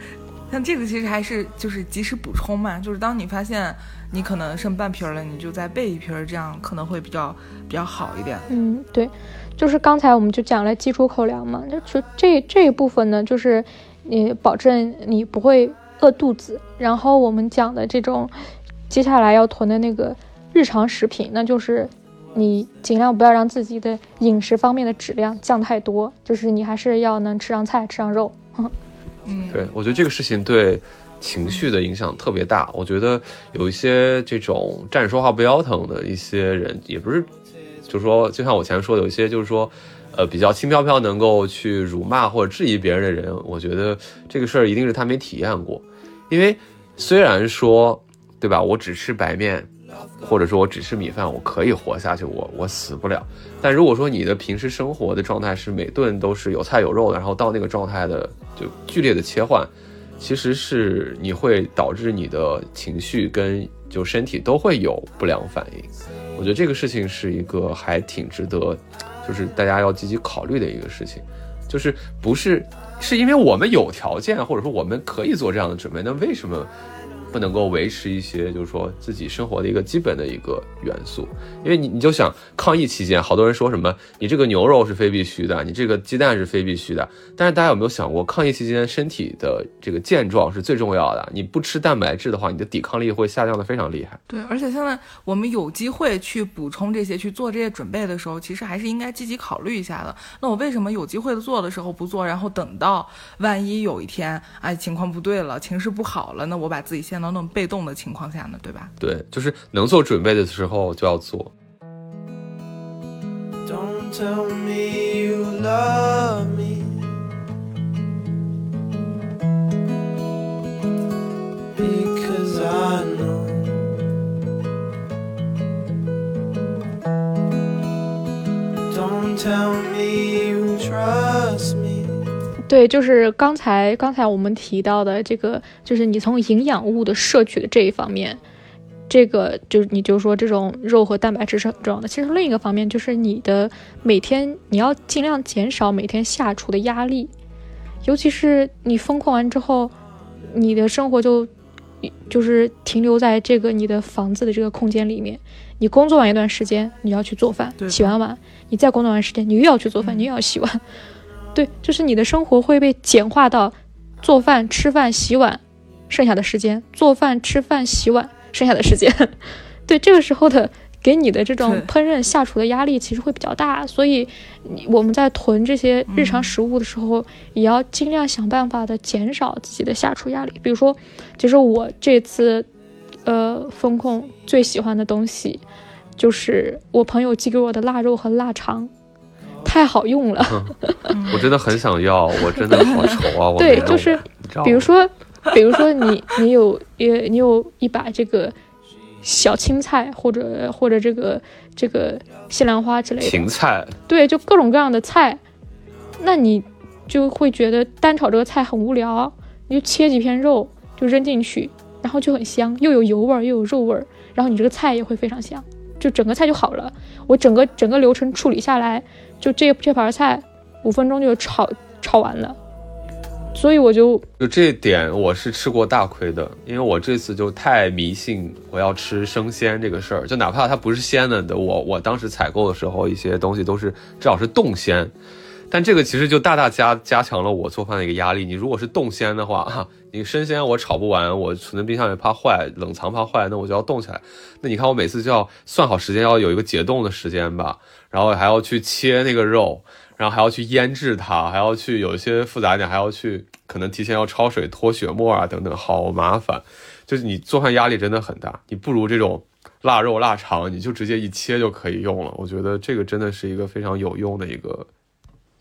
Speaker 2: 像这个其实还是就是及时补充嘛，就是当你发现你可能剩半瓶了，你就再备一瓶，这样可能会比较比较好一点。
Speaker 3: 嗯，对。就是刚才我们就讲了基础口粮嘛，就这这一部分呢，就是。你保证你不会饿肚子，然后我们讲的这种，接下来要囤的那个日常食品，那就是你尽量不要让自己的饮食方面的质量降太多，就是你还是要能吃上菜，吃上肉。
Speaker 2: 嗯，<laughs>
Speaker 1: 对，我觉得这个事情对情绪的影响特别大。我觉得有一些这种站着说话不腰疼的一些人，也不是，就是说，就像我前面说的，有一些就是说。呃，比较轻飘飘能够去辱骂或者质疑别人的人，我觉得这个事儿一定是他没体验过。因为虽然说，对吧，我只吃白面，或者说我只吃米饭，我可以活下去，我我死不了。但如果说你的平时生活的状态是每顿都是有菜有肉的，然后到那个状态的就剧烈的切换，其实是你会导致你的情绪跟就身体都会有不良反应。我觉得这个事情是一个还挺值得。就是大家要积极考虑的一个事情，就是不是是因为我们有条件，或者说我们可以做这样的准备，那为什么？能够维持一些，就是说自己生活的一个基本的一个元素，因为你你就想抗疫期间，好多人说什么你这个牛肉是非必须的，你这个鸡蛋是非必须的。但是大家有没有想过，抗疫期间身体的这个健壮是最重要的。你不吃蛋白质的话，你的抵抗力会下降的非常厉害。
Speaker 2: 对，而且现在我们有机会去补充这些，去做这些准备的时候，其实还是应该积极考虑一下的。那我为什么有机会做的时候不做，然后等到万一有一天哎情况不对了，情势不好了，那我把自己先到等那种被动的情况下呢，对吧？
Speaker 1: 对，就是能做准备的时候就要做。Don't tell me you trust me.
Speaker 3: 对，就是刚才刚才我们提到的这个，就是你从营养物的摄取的这一方面，这个就是你就说这种肉和蛋白质是很重要的。其实另一个方面就是你的每天你要尽量减少每天下厨的压力，尤其是你风控完之后，你的生活就就是停留在这个你的房子的这个空间里面。你工作完一段时间，你要去做饭，洗完碗，你再工作完时间，你又要去做饭，你又要洗碗。对，就是你的生活会被简化到做饭、吃饭、洗碗，剩下的时间做饭、吃饭、洗碗，剩下的时间。<laughs> 对，这个时候的给你的这种烹饪下厨的压力其实会比较大，所以我们在囤这些日常食物的时候，也要尽量想办法的减少自己的下厨压力。比如说，其实我这次呃风控最喜欢的东西，就是我朋友寄给我的腊肉和腊肠。太好用了，
Speaker 1: 我真的很想要，<laughs> 我真的好愁啊！
Speaker 3: 对，就是，比如说，比如说你你有也你有一把这个小青菜，或者或者这个这个西兰花之类的。
Speaker 1: 芹菜，
Speaker 3: 对，就各种各样的菜，那你就会觉得单炒这个菜很无聊，你就切几片肉就扔进去，然后就很香，又有油味儿又有肉味儿，然后你这个菜也会非常香，就整个菜就好了。我整个整个流程处理下来。就这这盘菜，五分钟就炒炒完了，所以我就
Speaker 1: 就这点我是吃过大亏的，因为我这次就太迷信我要吃生鲜这个事儿，就哪怕它不是鲜的的，我我当时采购的时候一些东西都是至少是冻鲜，但这个其实就大大加加强了我做饭的一个压力。你如果是冻鲜的话，哈，你生鲜我炒不完，我存在冰箱里怕坏，冷藏怕坏，那我就要冻起来。那你看我每次就要算好时间，要有一个解冻的时间吧。然后还要去切那个肉，然后还要去腌制它，还要去有一些复杂点，还要去可能提前要焯水脱血沫啊等等，好麻烦。就是你做饭压力真的很大，你不如这种腊肉腊肠，你就直接一切就可以用了。我觉得这个真的是一个非常有用的一个。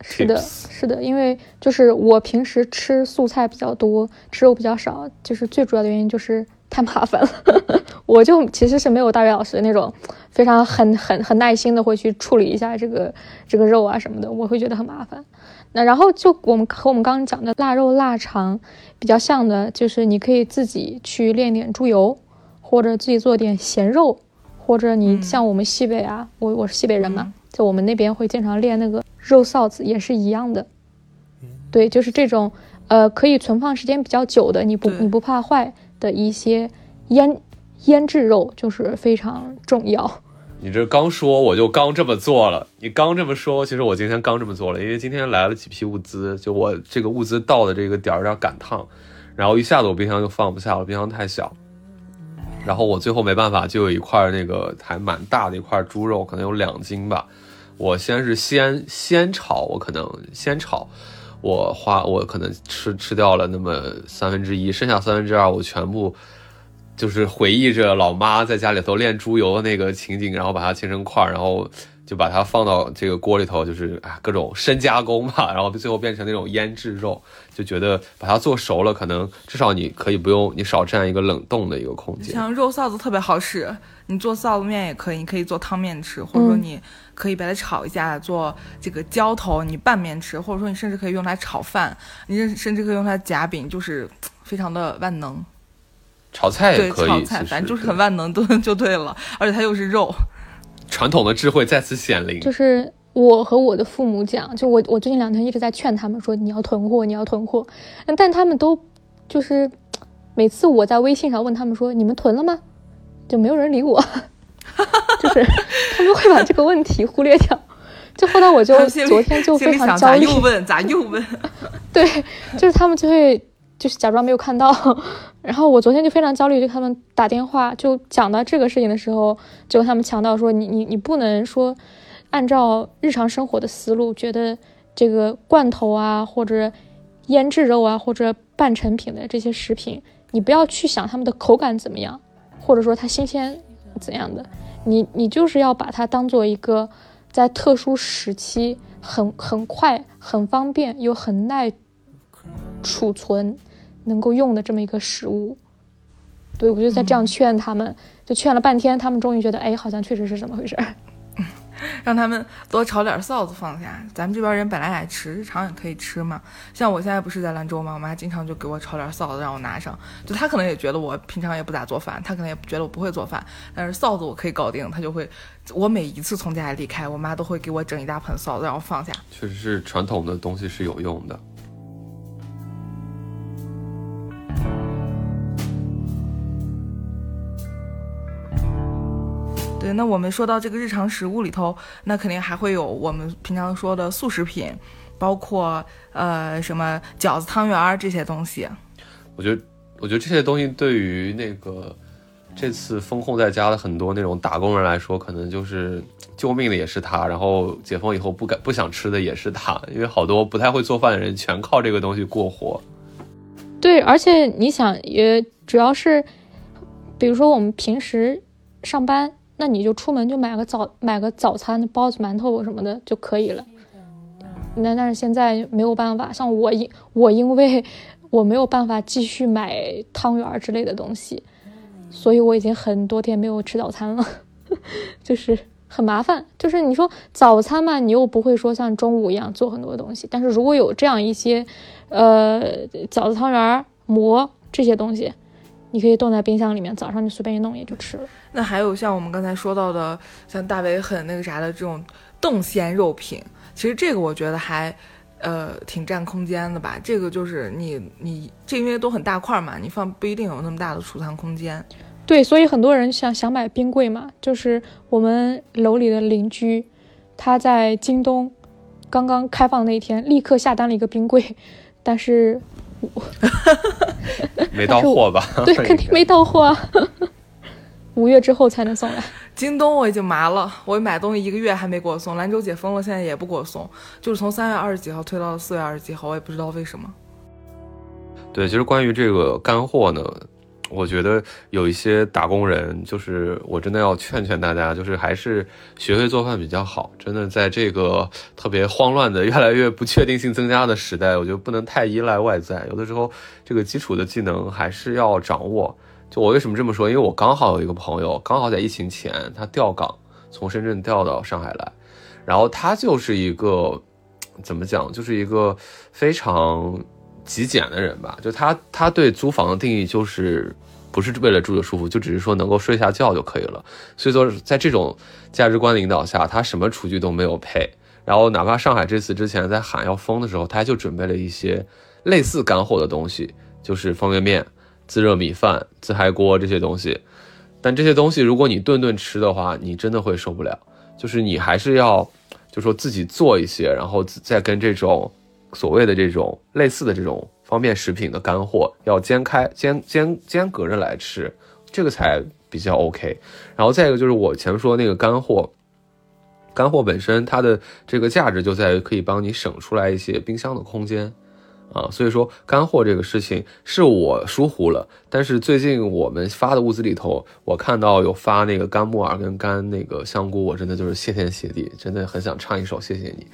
Speaker 3: 是的，是的，因为就是我平时吃素菜比较多，吃肉比较少，就是最主要的原因就是。太麻烦了，<laughs> 我就其实是没有大伟老师那种非常很很很耐心的会去处理一下这个这个肉啊什么的，我会觉得很麻烦。那然后就我们和我们刚刚讲的腊肉腊肠比较像的，就是你可以自己去炼点猪油，或者自己做点咸肉，或者你像我们西北啊，我我是西北人嘛，就我们那边会经常练那个肉臊子，也是一样的。对，就是这种呃可以存放时间比较久的，你不你不怕坏。的一些腌腌制肉就是非常重要。
Speaker 1: 你这刚说我就刚这么做了，你刚这么说，其实我今天刚这么做了，因为今天来了几批物资，就我这个物资到的这个点儿有点赶趟，然后一下子我冰箱就放不下了，冰箱太小。然后我最后没办法，就有一块那个还蛮大的一块猪肉，可能有两斤吧。我先是先先炒，我可能先炒。我花我可能吃吃掉了那么三分之一，剩下三分之二我全部就是回忆着老妈在家里头炼猪油的那个情景，然后把它切成块，然后就把它放到这个锅里头，就是啊各种深加工吧，<laughs> 然后最后变成那种腌制肉，就觉得把它做熟了，可能至少你可以不用你少占一个冷冻的一个空间。
Speaker 2: 像肉臊子特别好使，你做臊子面也可以，你可以做汤面吃，或者说你。可以把它炒一下，做这个浇头，你拌面吃，或者说你甚至可以用来炒饭，你甚甚至可以用它夹饼，就是非常的万能。
Speaker 1: 炒菜也可
Speaker 2: 以，炒菜反正就是很万能，炖就对了，而且它又是肉。
Speaker 1: 传统的智慧再次显灵。
Speaker 3: 就是我和我的父母讲，就我我最近两天一直在劝他们说你要囤货，你要囤货，但他们都就是每次我在微信上问他们说你们囤了吗，就没有人理我。<laughs> 就是他们会把这个问题忽略掉，就后来我就昨天就非常焦虑，
Speaker 2: 咋又问？咋又问？<laughs>
Speaker 3: 对，就是他们就会就是假装没有看到，然后我昨天就非常焦虑，就他们打电话就讲到这个事情的时候，就他们强调说你你你不能说按照日常生活的思路，觉得这个罐头啊或者腌制肉啊或者半成品的这些食品，你不要去想它们的口感怎么样，或者说它新鲜怎样的。你你就是要把它当做一个在特殊时期很很快、很方便又很耐储存、能够用的这么一个食物。对我就在这样劝他们，就劝了半天，他们终于觉得，哎，好像确实是这么回事儿。
Speaker 2: 让他们多炒点臊子放下。咱们这边人本来爱吃，日常也可以吃嘛。像我现在不是在兰州嘛，我妈经常就给我炒点臊子让我拿上。就她可能也觉得我平常也不咋做饭，她可能也觉得我不会做饭，但是臊子我可以搞定，她就会。我每一次从家里离开，我妈都会给我整一大盆臊子让我放下。
Speaker 1: 确实是传统的东西是有用的。
Speaker 2: 对，那我们说到这个日常食物里头，那肯定还会有我们平常说的速食品，包括呃什么饺子、汤圆儿这些东西。
Speaker 1: 我觉得，我觉得这些东西对于那个这次封控在家的很多那种打工人来说，可能就是救命的也是他，然后解封以后不敢不想吃的也是他，因为好多不太会做饭的人全靠这个东西过活。
Speaker 3: 对，而且你想，也主要是，比如说我们平时上班。那你就出门就买个早买个早餐，包子、馒头什么的就可以了。那但是现在没有办法，像我因我因为我没有办法继续买汤圆之类的东西，所以我已经很多天没有吃早餐了，<laughs> 就是很麻烦。就是你说早餐嘛，你又不会说像中午一样做很多东西，但是如果有这样一些，呃，饺子、汤圆、馍这些东西。你可以冻在冰箱里面，早上你随便一弄也就吃了。
Speaker 2: 那还有像我们刚才说到的，像大伟很那个啥的这种冻鲜肉品，其实这个我觉得还，呃，挺占空间的吧。这个就是你你这因为都很大块嘛，你放不一定有那么大的储藏空间。
Speaker 3: 对，所以很多人想想买冰柜嘛，就是我们楼里的邻居，他在京东刚刚开放那一天，立刻下单了一个冰柜，但是。
Speaker 1: 没到货吧？<laughs>
Speaker 3: 对，肯定没到货啊。<laughs> 五月之后才能送来。
Speaker 2: 京东我已经麻了，我买东西一个月还没给我送。兰州解封了，现在也不给我送，就是从三月二十几号推到了四月二十几号，我也不知道为什么。
Speaker 1: 对，其实关于这个干货呢。我觉得有一些打工人，就是我真的要劝劝大家，就是还是学会做饭比较好。真的，在这个特别慌乱的、<laughs> 越来越不确定性增加的时代，我觉得不能太依赖外在。有的时候，这个基础的技能还是要掌握。就我为什么这么说？因为我刚好有一个朋友，刚好在疫情前他调岗，从深圳调到上海来，然后他就是一个怎么讲，就是一个非常。极简的人吧，就他，他对租房的定义就是，不是为了住的舒服，就只是说能够睡下觉就可以了。所以说，在这种价值观领导下，他什么厨具都没有配。然后，哪怕上海这次之前在喊要封的时候，他就准备了一些类似干货的东西，就是方便面、自热米饭、自嗨锅这些东西。但这些东西，如果你顿顿吃的话，你真的会受不了。就是你还是要，就说自己做一些，然后再跟这种。所谓的这种类似的这种方便食品的干货，要煎开煎煎煎隔着来吃，这个才比较 OK。然后再一个就是我前面说那个干货，干货本身它的这个价值就在于可以帮你省出来一些冰箱的空间啊。所以说干货这个事情是我疏忽了，但是最近我们发的物资里头，我看到有发那个干木耳跟干那个香菇，我真的就是谢天谢地，真的很想唱一首谢谢你。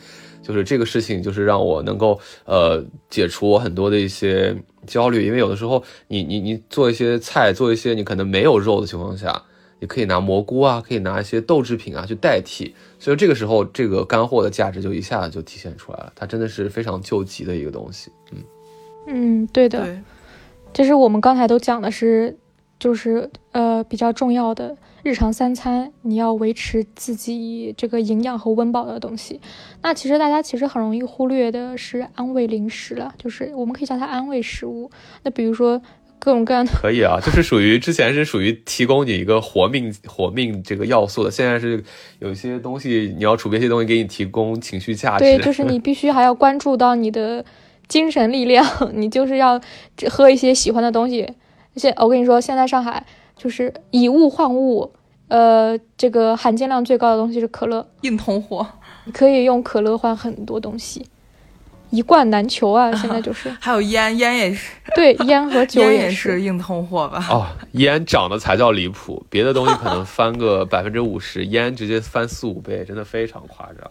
Speaker 1: 就是这个事情，就是让我能够呃解除我很多的一些焦虑，因为有的时候你你你做一些菜，做一些你可能没有肉的情况下，你可以拿蘑菇啊，可以拿一些豆制品啊去代替，所以这个时候这个干货的价值就一下子就体现出来了，它真的是非常救急的一个东西。嗯
Speaker 3: 嗯，对的，就是我们刚才都讲的是，就是呃比较重要的。日常三餐，你要维持自己这个营养和温饱的东西。那其实大家其实很容易忽略的是安慰零食了，就是我们可以叫它安慰食物。那比如说各种各样的，
Speaker 1: 可以啊，就是属于之前是属于提供你一个活命活命这个要素的，现在是有一些东西你要储备一些东西给你提供情绪价值。
Speaker 3: 对，就是你 <laughs> 必须还要关注到你的精神力量，<laughs> 你就是要喝一些喜欢的东西。而且我跟你说，现在上海。就是以物换物，呃，这个含金量最高的东西是可乐，
Speaker 2: 硬通货，
Speaker 3: 你可以用可乐换很多东西，一罐难求啊！现在就是
Speaker 2: 还有烟，烟也是，
Speaker 3: 对，烟和酒
Speaker 2: 也
Speaker 3: 是
Speaker 2: 硬通货吧？
Speaker 1: 哦，烟涨的才叫离谱，别的东西可能翻个百分之五十，<laughs> 烟直接翻四五倍，真的非常夸张。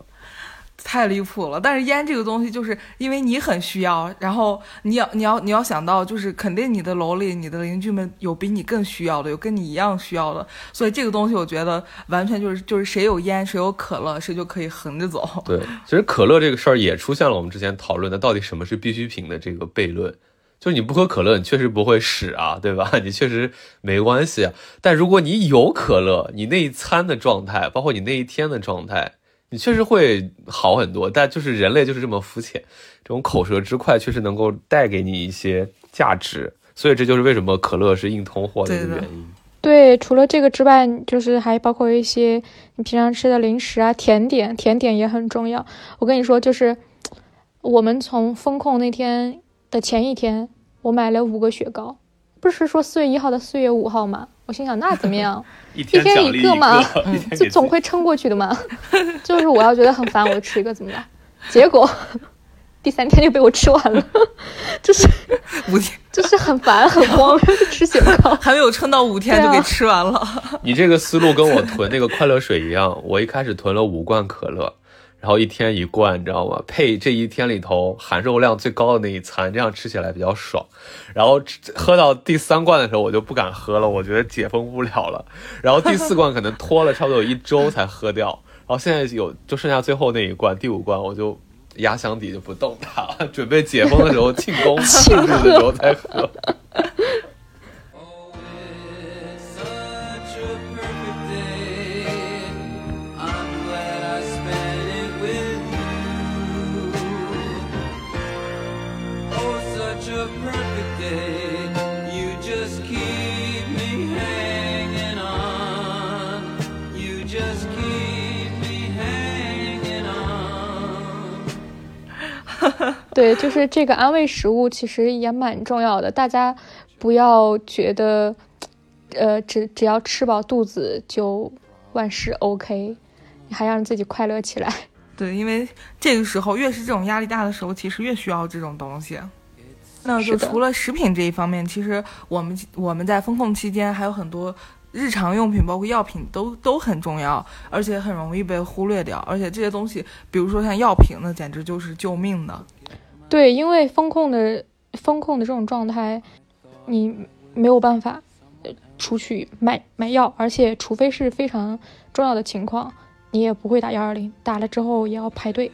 Speaker 2: 太离谱了。但是烟这个东西，就是因为你很需要，然后你要你要你要想到，就是肯定你的楼里你的邻居们有比你更需要的，有跟你一样需要的，所以这个东西我觉得完全就是就是谁有烟谁有可乐谁就可以横着走。
Speaker 1: 对，其实可乐这个事儿也出现了我们之前讨论的到底什么是必需品的这个悖论。就是你不喝可乐，你确实不会屎啊，对吧？<laughs> 你确实没关系。但如果你有可乐，你那一餐的状态，包括你那一天的状态，你确实会好很多。但就是人类就是这么肤浅，这种口舌之快确实能够带给你一些价值。所以这就是为什么可乐是硬通货的一个原因。
Speaker 3: 对，除了这个之外，就是还包括一些你平常吃的零食啊、甜点，甜点也很重要。我跟你说，就是我们从风控那天。的前一天，我买了五个雪糕，不是说四月一号到四月五号吗？我心想那怎么样，<laughs>
Speaker 1: 一天
Speaker 3: 一个嘛，<laughs> 就总会撑过去的嘛。<laughs> 就是我要觉得很烦，我就吃一个怎么样？结果第三天就被我吃完了，就是
Speaker 2: 五天，
Speaker 3: 就是很烦很慌，就吃雪糕，
Speaker 2: 还没有撑到五天就给吃完了。
Speaker 1: 你这个思路跟我囤那个快乐水一样，我一开始囤了五罐可乐。然后一天一罐，你知道吗？配这一天里头含肉量最高的那一餐，这样吃起来比较爽。然后喝到第三罐的时候，我就不敢喝了，我觉得解封不了了。然后第四罐可能拖了差不多有一周才喝掉。然后现在有就剩下最后那一罐，第五罐我就压箱底就不动它，准备解封的时候庆功庆祝的时候再喝。
Speaker 3: 对，就是这个安慰食物其实也蛮重要的，大家不要觉得，呃，只只要吃饱肚子就万事 OK，你还让自己快乐起来。
Speaker 2: 对，因为这个时候越是这种压力大的时候，其实越需要这种东西。那就除了食品这一方面，其实我们我们在风控期间还有很多。日常用品包括药品都都很重要，而且很容易被忽略掉。而且这些东西，比如说像药品，那简直就是救命的。
Speaker 3: 对，因为风控的风控的这种状态，你没有办法出去买买药，而且除非是非常重要的情况，你也不会打幺二零，打了之后也要排队。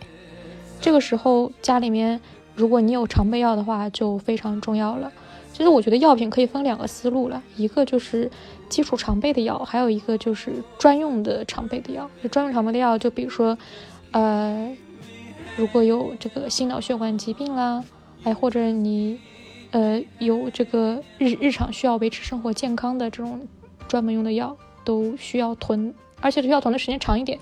Speaker 3: 这个时候家里面，如果你有常备药的话，就非常重要了。其实我觉得药品可以分两个思路了，一个就是基础常备的药，还有一个就是专用的常备的药。专用常备的药，就比如说，呃，如果有这个心脑血管疾病啦，哎，或者你，呃，有这个日日常需要维持生活健康的这种专门用的药，都需要囤，而且需要囤的时间长一点。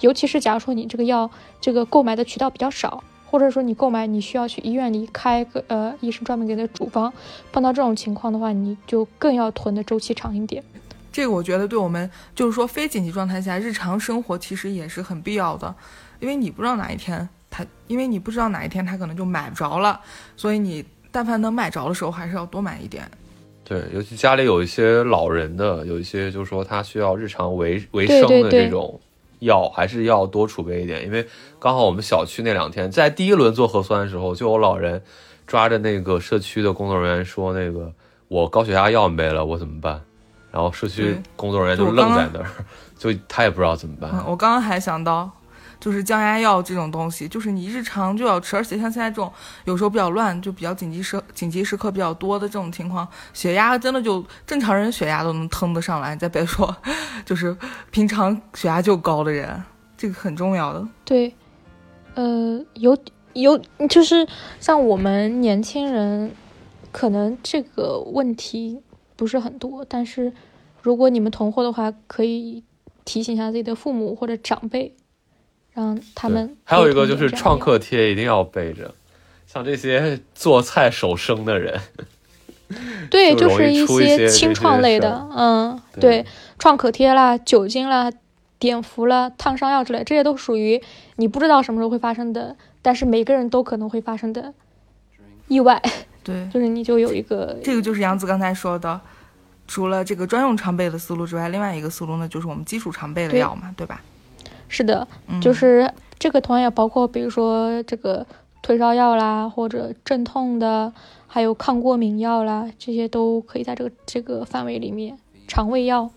Speaker 3: 尤其是假如说你这个药这个购买的渠道比较少。或者说你购买，你需要去医院里开个呃医生专门给的处方，碰到这种情况的话，你就更要囤的周期长一点。
Speaker 2: 这个我觉得对我们就是说非紧急状态下日常生活其实也是很必要的，因为你不知道哪一天他，因为你不知道哪一天他可能就买不着了，所以你但凡能买着的时候还是要多买一点。
Speaker 1: 对，尤其家里有一些老人的，有一些就是说他需要日常维维生的这种。药还是要多储备一点，因为刚好我们小区那两天在第一轮做核酸的时候，就有老人抓着那个社区的工作人员说：“那个我高血压药没了，我怎么办？”然后社区工作人员就愣在那儿，<laughs> 就他也不知道怎么办。
Speaker 2: 我刚刚还想到。就是降压药这种东西，就是你日常就要吃，而且像现在这种有时候比较乱，就比较紧急时紧急时刻比较多的这种情况，血压真的就正常人血压都能腾得上来，再别说就是平常血压就高的人，这个很重要的。
Speaker 3: 对，呃，有有就是像我们年轻人，可能这个问题不是很多，但是如果你们囤货的话，可以提醒一下自己的父母或者长辈。让他们
Speaker 1: 还有一个就是创可贴一定要备着，像这些做菜手生的人，<laughs>
Speaker 3: 对，就是
Speaker 1: 一
Speaker 3: 些清创类的，嗯，对，创可贴啦、酒精啦、碘伏啦、烫伤药之类，这些都属于你不知道什么时候会发生的，但是每个人都可能会发生的意外。
Speaker 2: 对，<laughs>
Speaker 3: 就是你就有一个，
Speaker 2: 这个就是杨子刚才说的，除了这个专用常备的思路之外，另外一个思路呢，就是我们基础常备的药嘛，对吧？
Speaker 3: 是的，
Speaker 2: 嗯
Speaker 3: 就是这个同样也包括，比如说这个退烧药啦，或者镇痛的，还有抗过敏药啦，这些都可以在这个这个范围里面。肠胃药，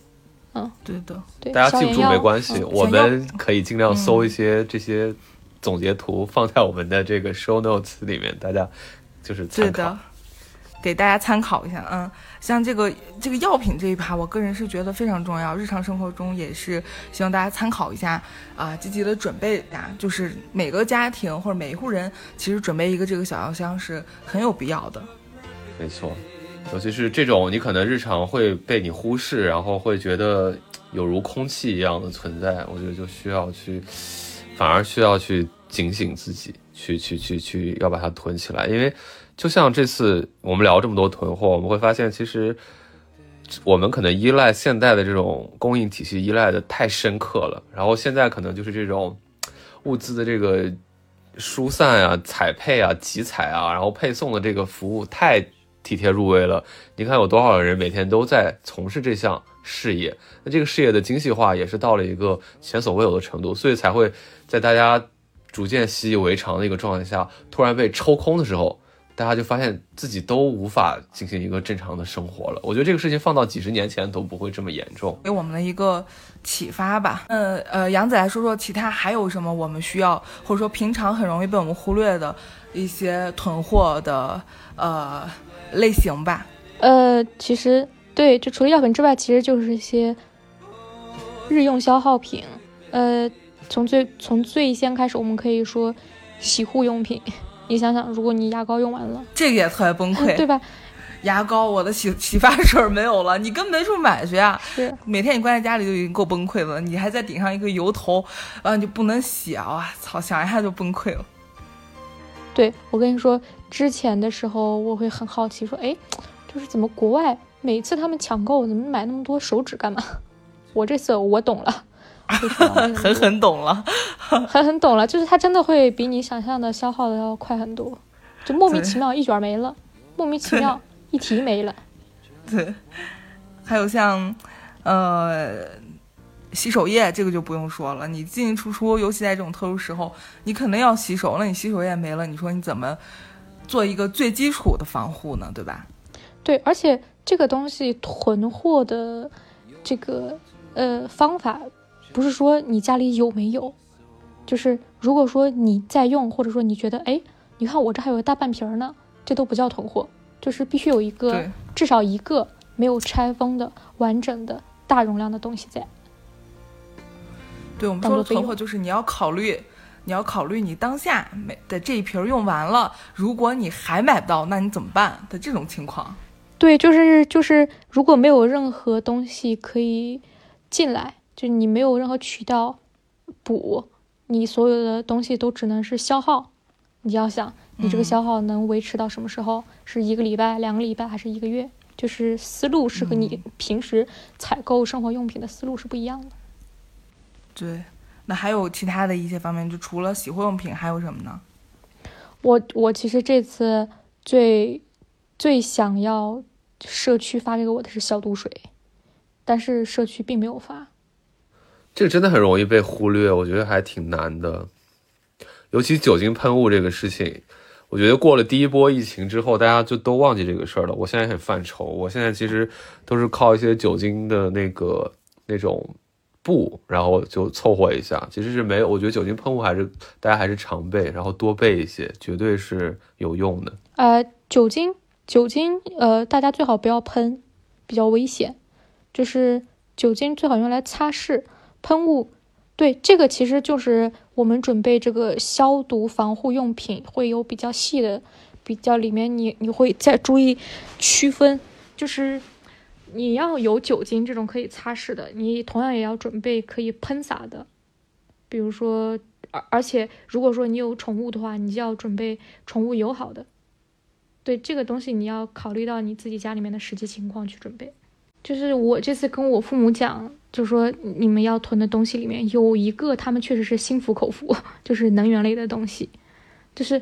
Speaker 3: 嗯
Speaker 2: 对的，
Speaker 3: 对，
Speaker 1: 大家记不住没关系，
Speaker 3: 嗯
Speaker 1: 我们可以尽量搜一些这些总结图放在我们的这个 show notes 里面，大家就是
Speaker 2: 对
Speaker 1: 参考
Speaker 2: 的。，给大家参考一下。嗯，像这个这个药品这一趴，我个人是觉得非常重要，日常生活中也是希望大家参考一下啊，积极的准备呀。就是每个家庭或者每一户人，其实准备一个这个小药箱是很有必要的。
Speaker 1: 没错，尤其是这种你可能日常会被你忽视，然后会觉得有如空气一样的存在，我觉得就需要去，反而需要去警醒自己，去去去去要把它囤起来，因为就像这次我们聊这么多囤货，我们会发现其实。我们可能依赖现代的这种供应体系依赖的太深刻了，然后现在可能就是这种物资的这个疏散啊、采配啊、集采啊，然后配送的这个服务太体贴入微了。你看有多少人每天都在从事这项事业，那这个事业的精细化也是到了一个前所未有的程度，所以才会在大家逐渐习以为常的一个状态下，突然被抽空的时候。大家就发现自己都无法进行一个正常的生活了。我觉得这个事情放到几十年前都不会这么严重。
Speaker 2: 给我们的一个启发吧。呃呃，杨子来说说其他还有什么我们需要，或者说平常很容易被我们忽略的一些囤货的呃类型吧。
Speaker 3: 呃，其实对，就除了药品之外，其实就是一些日用消耗品。呃，从最从最先开始，我们可以说洗护用品。你想想，如果你牙膏用完了，
Speaker 2: 这个也特别崩溃，
Speaker 3: 对吧？
Speaker 2: 牙膏，我的洗洗发水没有了，你根本没处买去啊！
Speaker 3: 是，
Speaker 2: 每天你关在家里就已经够崩溃了，你还再顶上一个油头，然后你就不能洗啊！哇操，想一下就崩溃了。
Speaker 3: 对我跟你说，之前的时候我会很好奇，说，哎，就是怎么国外每次他们抢购，怎么买那么多手纸干嘛？<laughs> 我这次我懂了。<laughs>
Speaker 2: 狠狠懂了，<laughs>
Speaker 3: 狠狠懂了，就是它真的会比你想象的消耗的要快很多，就莫名其妙一卷没了，莫名其妙一提没了。
Speaker 2: 对，还有像，呃，洗手液这个就不用说了，你进进出出，尤其在这种特殊时候，你肯定要洗手，那你洗手液没了，你说你怎么做一个最基础的防护呢？对吧？
Speaker 3: 对，而且这个东西囤货的这个呃方法。不是说你家里有没有，就是如果说你在用，或者说你觉得，哎，你看我这还有个大半瓶呢，这都不叫囤货，就是必须有一个至少一个没有拆封的完整的大容量的东西在。
Speaker 2: 对，我们说的囤货就是你要考虑，你要考虑你当下买的这一瓶用完了，如果你还买不到，那你怎么办的这种情况？
Speaker 3: 对，就是就是如果没有任何东西可以进来。就你没有任何渠道补，你所有的东西都只能是消耗。你要想，你这个消耗能维持到什么时候？
Speaker 2: 嗯、
Speaker 3: 是一个礼拜、两个礼拜，还是一个月？就是思路是和你平时采购生活用品的思路是不一样的。
Speaker 2: 对，那还有其他的一些方面，就除了洗护用品，还有什么呢？
Speaker 3: 我我其实这次最最想要社区发给我的是消毒水，但是社区并没有发。
Speaker 1: 这个真的很容易被忽略，我觉得还挺难的。尤其酒精喷雾这个事情，我觉得过了第一波疫情之后，大家就都忘记这个事儿了。我现在很犯愁，我现在其实都是靠一些酒精的那个那种布，然后就凑合一下。其实是没有，我觉得酒精喷雾还是大家还是常备，然后多备一些，绝对是有用的。
Speaker 3: 呃，酒精酒精呃，大家最好不要喷，比较危险。就是酒精最好用来擦拭。喷雾，对这个其实就是我们准备这个消毒防护用品会有比较细的，比较里面你你会再注意区分，就是你要有酒精这种可以擦拭的，你同样也要准备可以喷洒的，比如说而而且如果说你有宠物的话，你就要准备宠物友好的，对这个东西你要考虑到你自己家里面的实际情况去准备。就是我这次跟我父母讲，就说你们要囤的东西里面有一个，他们确实是心服口服，<laughs> 就是能源类的东西。就是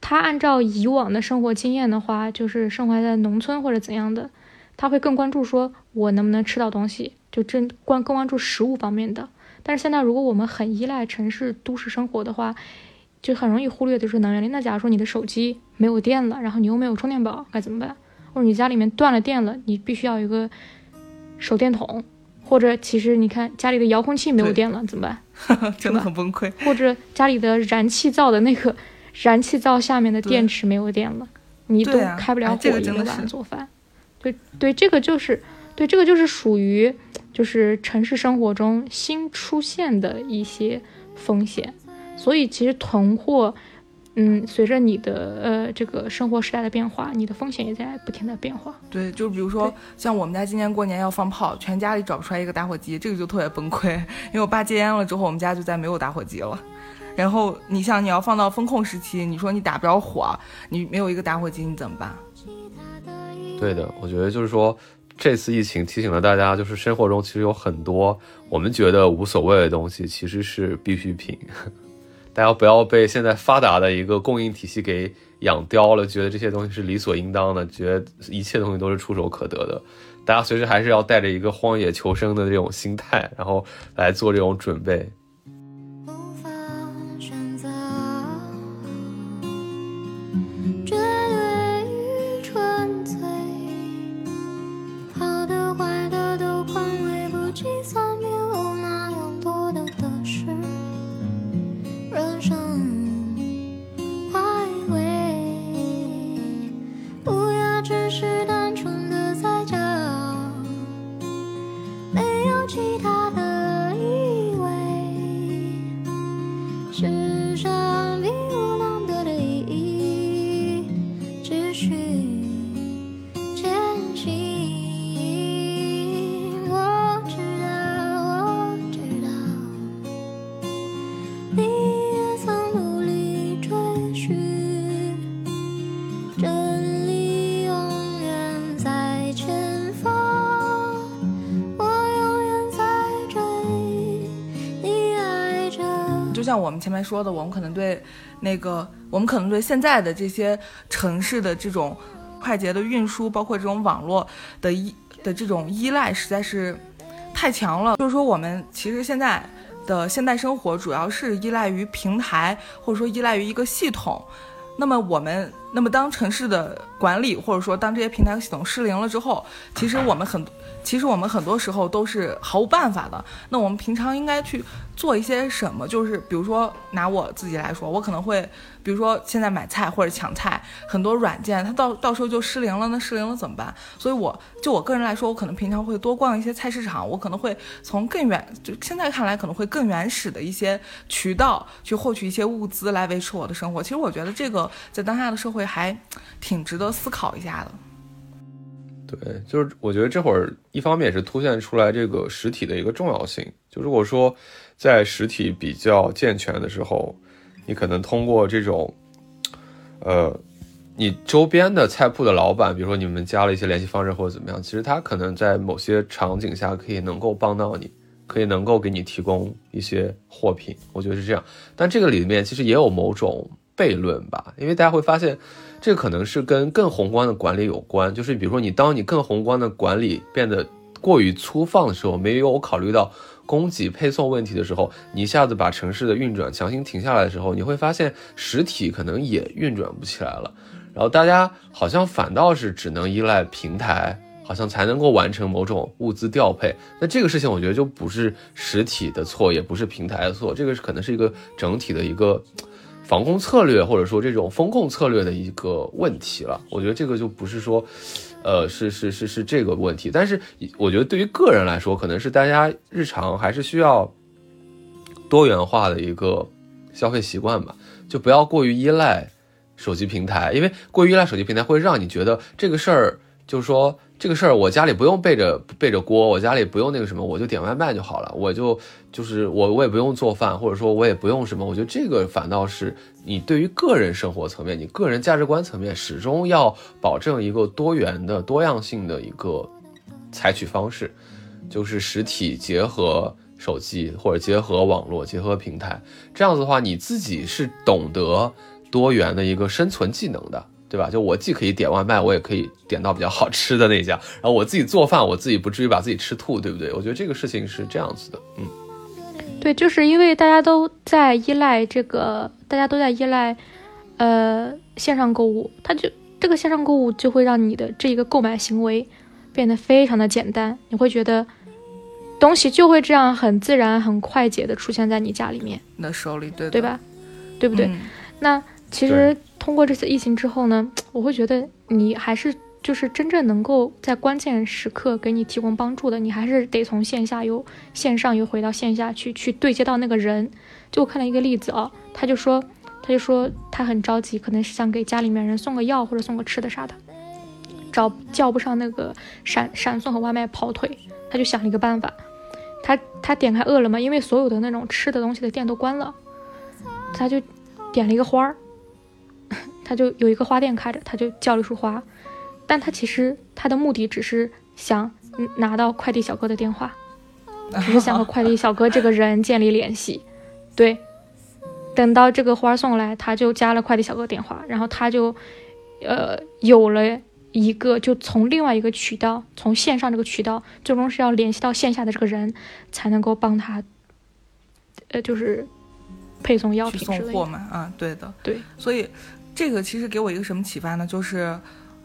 Speaker 3: 他按照以往的生活经验的话，就是生活在农村或者怎样的，他会更关注说我能不能吃到东西，就真关更关注食物方面的。但是现在如果我们很依赖城市都市生活的话，就很容易忽略的是能源力。那假如说你的手机没有电了，然后你又没有充电宝，该怎么办？或者你家里面断了电了，你必须要有一个手电筒，或者其实你看家里的遥控器没有电了怎么
Speaker 2: 办？<laughs> 真的很崩溃。
Speaker 3: 或者家里的燃气灶的那个燃气灶下面的电池没有电了，你都开不了火，一个晚上做饭。对对，这个就是对这个就是属于就是城市生活中新出现的一些风险，所以其实囤货。嗯，随着你的呃这个生活时代的变化，你的风险也在不停的变化。
Speaker 2: 对，就比如说像我们家今年过年要放炮，全家里找不出来一个打火机，这个就特别崩溃。因为我爸戒烟了之后，我们家就再没有打火机了。然后你像你要放到风控时期，你说你打不着火，你没有一个打火机，你怎么办？
Speaker 1: 对的，我觉得就是说这次疫情提醒了大家，就是生活中其实有很多我们觉得无所谓的东西，其实是必需品。大家不要被现在发达的一个供应体系给养刁了，觉得这些东西是理所应当的，觉得一切东西都是触手可得的。大家随时还是要带着一个荒野求生的这种心态，然后来做这种准备。
Speaker 2: 像我们前面说的，我们可能对那个，我们可能对现在的这些城市的这种快捷的运输，包括这种网络的依的这种依赖，实在是太强了。就是说，我们其实现在的现代生活主要是依赖于平台，或者说依赖于一个系统。那么我们，那么当城市的管理，或者说当这些平台系统失灵了之后，其实我们很。<clears throat> 其实我们很多时候都是毫无办法的。那我们平常应该去做一些什么？就是比如说拿我自己来说，我可能会，比如说现在买菜或者抢菜，很多软件它到到时候就失灵了，那失灵了怎么办？所以我就我个人来说，我可能平常会多逛一些菜市场，我可能会从更远，就现在看来可能会更原始的一些渠道去获取一些物资来维持我的生活。其实我觉得这个在当下的社会还挺值得思考一下的。
Speaker 1: 对，就是我觉得这会儿一方面也是凸显出来这个实体的一个重要性。就如果说在实体比较健全的时候，你可能通过这种，呃，你周边的菜铺的老板，比如说你们加了一些联系方式或者怎么样，其实他可能在某些场景下可以能够帮到你，可以能够给你提供一些货品。我觉得是这样。但这个里面其实也有某种悖论吧，因为大家会发现。这可能是跟更宏观的管理有关，就是比如说你当你更宏观的管理变得过于粗放的时候，没有考虑到供给配送问题的时候，你一下子把城市的运转强行停下来的时候，你会发现实体可能也运转不起来了。然后大家好像反倒是只能依赖平台，好像才能够完成某种物资调配。那这个事情我觉得就不是实体的错，也不是平台的错，这个可能是一个整体的一个。防控策略或者说这种风控策略的一个问题了，我觉得这个就不是说，呃，是是是是这个问题，但是我觉得对于个人来说，可能是大家日常还是需要多元化的一个消费习惯吧，就不要过于依赖手机平台，因为过于依赖手机平台会让你觉得这个事儿就是说。这个事儿我家里不用背着背着锅，我家里不用那个什么，我就点外卖就好了，我就就是我我也不用做饭，或者说我也不用什么，我觉得这个反倒是你对于个人生活层面，你个人价值观层面始终要保证一个多元的多样性的一个采取方式，就是实体结合手机或者结合网络结合平台，这样子的话你自己是懂得多元的一个生存技能的。对吧？就我既可以点外卖，我也可以点到比较好吃的那家。然后我自己做饭，我自己不至于把自己吃吐，对不对？我觉得这个事情是这样子的，嗯。
Speaker 3: 对，就是因为大家都在依赖这个，大家都在依赖，呃，线上购物，它就这个线上购物就会让你的这一个购买行为变得非常的简单，你会觉得东西就会这样很自然、很快捷的出现在你家里面，
Speaker 2: 你的手里，对
Speaker 3: 对吧？对不对？
Speaker 2: 嗯
Speaker 3: 那其实通过这次疫情之后呢，<tsk> 我会觉得你还是就是真正能够在关键时刻给你提供帮助的，你还是得从线下又线上又回到线下去，去对接到那个人。就我看了一个例子啊，他就说，他就说他很着急，可能是想给家里面人送个药或者送个吃的啥的，找叫不上那个闪闪送和外卖跑腿，他就想了一个办法，他他点开饿了么，因为所有的那种吃的东西的店都关了，他就点了一个花儿，他就有一个花店开着，他就叫了一束花，但他其实他的目的只是想嗯拿到快递小哥的电话，<laughs> 只是想和快递小哥这个人建立联系，对。等到这个花送来，他就加了快递小哥电话，然后他就，呃，有了一个就从另外一个渠道，从线上这个渠道，最终是要联系到线下的这个人，才能够帮他，呃，就是配送药品之类的。
Speaker 2: 送货嘛，啊，对的，
Speaker 3: 对，
Speaker 2: 所以这个其实给我一个什么启发呢？就是。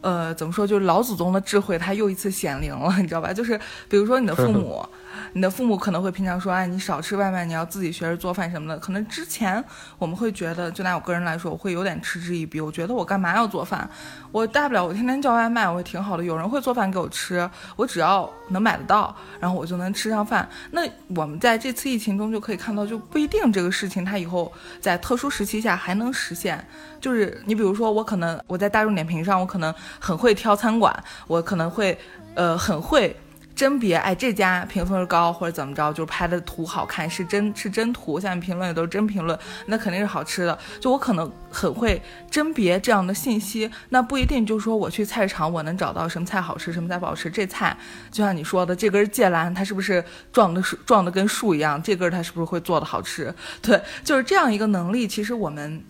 Speaker 2: 呃，怎么说？就是老祖宗的智慧，它又一次显灵了，你知道吧？就是比如说你的父 <laughs> 母，你的父母可能会平常说，哎，你少吃外卖，你要自己学着做饭什么的。可能之前我们会觉得，就拿我个人来说，我会有点嗤之以鼻。我觉得我干嘛要做饭？我大不了我天天叫外卖，我也挺好的，有人会做饭给我吃，我只要能买得到，然后我就能吃上饭。那我们在这次疫情中就可以看到，就不一定这个事情它以后在特殊时期下还能实现。就是你比如说，我可能我在大众点评上，我可能很会挑餐馆，我可能会呃很会甄别，哎这家评分高或者怎么着，就是拍的图好看，是真是真图，下面评论也都是真评论，那肯定是好吃的。就我可能很会甄别这样的信息，那不一定就是说我去菜场我能找到什么菜好吃，什么菜不好吃。这菜就像你说的，这根芥兰它是不是撞的树撞的跟树一样？这根它是不是会做的好吃？对，就是这样一个能力，其实我们。